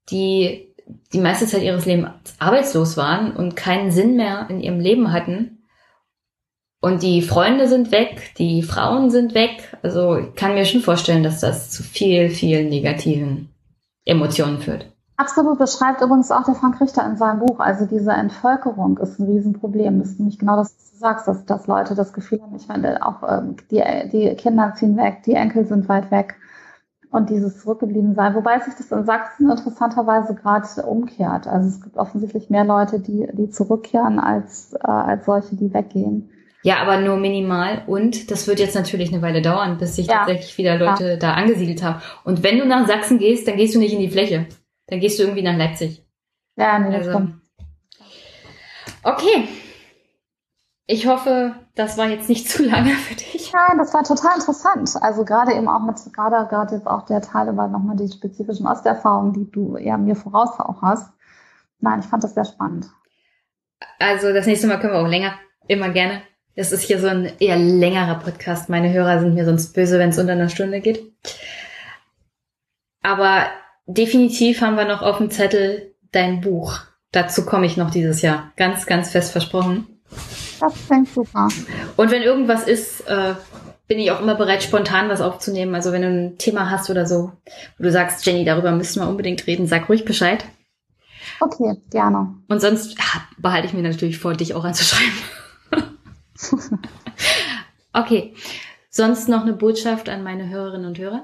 die die meiste Zeit ihres Lebens arbeitslos waren und keinen Sinn mehr in ihrem Leben hatten und die Freunde sind weg, die Frauen sind weg. Also ich kann mir schon vorstellen, dass das zu viel, viel negativen Emotionen führt. Absolut, beschreibt übrigens auch der Frank Richter in seinem Buch. Also diese Entvölkerung ist ein Riesenproblem. Das ist nämlich genau das, was du sagst, dass, dass Leute das Gefühl haben, ich meine, auch ähm, die, die Kinder ziehen weg, die Enkel sind weit weg und dieses zurückgeblieben sein. Wobei sich das in Sachsen interessanterweise gerade umkehrt. Also es gibt offensichtlich mehr Leute, die, die zurückkehren, als, äh, als solche, die weggehen. Ja, aber nur minimal. Und das wird jetzt natürlich eine Weile dauern, bis sich ja. tatsächlich wieder Leute ja. da angesiedelt haben. Und wenn du nach Sachsen gehst, dann gehst du nicht in die Fläche. Dann gehst du irgendwie nach Leipzig. Ja, nee, also. das Okay. Ich hoffe, das war jetzt nicht zu lange für dich. Nein, das war total interessant. Also gerade eben auch mit, gerade, gerade jetzt auch der Teil über nochmal die spezifischen Osterfahrungen, die du eher mir voraus auch hast. Nein, ich fand das sehr spannend. Also das nächste Mal können wir auch länger, immer gerne. Es ist hier so ein eher längerer Podcast. Meine Hörer sind mir sonst böse, wenn es unter einer Stunde geht. Aber definitiv haben wir noch auf dem Zettel dein Buch. Dazu komme ich noch dieses Jahr. Ganz, ganz fest versprochen. Das klingt super. Und wenn irgendwas ist, äh, bin ich auch immer bereit, spontan was aufzunehmen. Also wenn du ein Thema hast oder so, wo du sagst, Jenny, darüber müssen wir unbedingt reden, sag ruhig Bescheid. Okay, gerne. Und sonst behalte ich mir natürlich vor, dich auch anzuschreiben. okay. Sonst noch eine Botschaft an meine Hörerinnen und Hörer?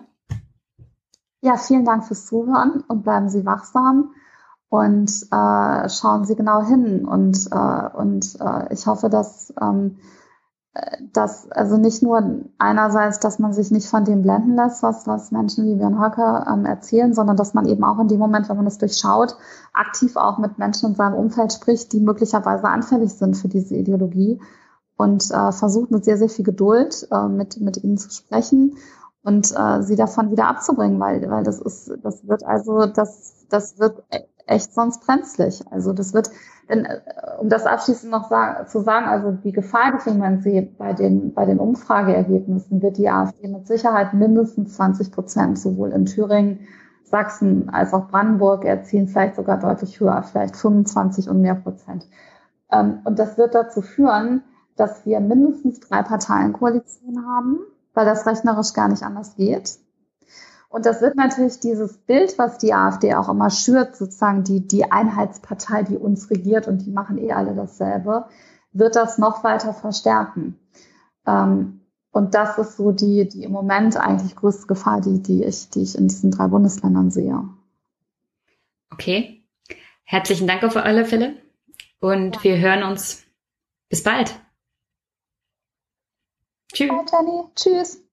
Ja, vielen Dank fürs Zuhören und bleiben Sie wachsam und äh, schauen Sie genau hin. Und, äh, und äh, ich hoffe, dass, ähm, dass also nicht nur einerseits, dass man sich nicht von dem blenden lässt, was, was Menschen wie Björn Höcke ähm, erzählen, sondern dass man eben auch in dem Moment, wenn man das durchschaut, aktiv auch mit Menschen in seinem Umfeld spricht, die möglicherweise anfällig sind für diese Ideologie und äh, versucht mit sehr, sehr viel Geduld äh, mit, mit ihnen zu sprechen und äh, sie davon wieder abzubringen, weil, weil das ist, das wird also, das, das wird echt sonst brenzlig. Also das wird, denn, äh, um das abschließend noch sagen, zu sagen, also die Gefahr, die Moment sehe bei den, bei den Umfrageergebnissen, wird die AfD mit Sicherheit mindestens 20 Prozent sowohl in Thüringen, Sachsen als auch Brandenburg erzielen, vielleicht sogar deutlich höher, vielleicht 25 und mehr Prozent. Ähm, und das wird dazu führen, dass wir mindestens drei Parteien-Koalitionen haben, weil das rechnerisch gar nicht anders geht. Und das wird natürlich dieses Bild, was die AfD auch immer schürt, sozusagen die, die Einheitspartei, die uns regiert und die machen eh alle dasselbe, wird das noch weiter verstärken. Ähm, und das ist so die, die im Moment eigentlich größte Gefahr, die, die, ich, die ich in diesen drei Bundesländern sehe. Okay. Herzlichen Dank auf alle Fälle. Und ja. wir hören uns. Bis bald. Tschüss. Bye, Jenny. Tschüss.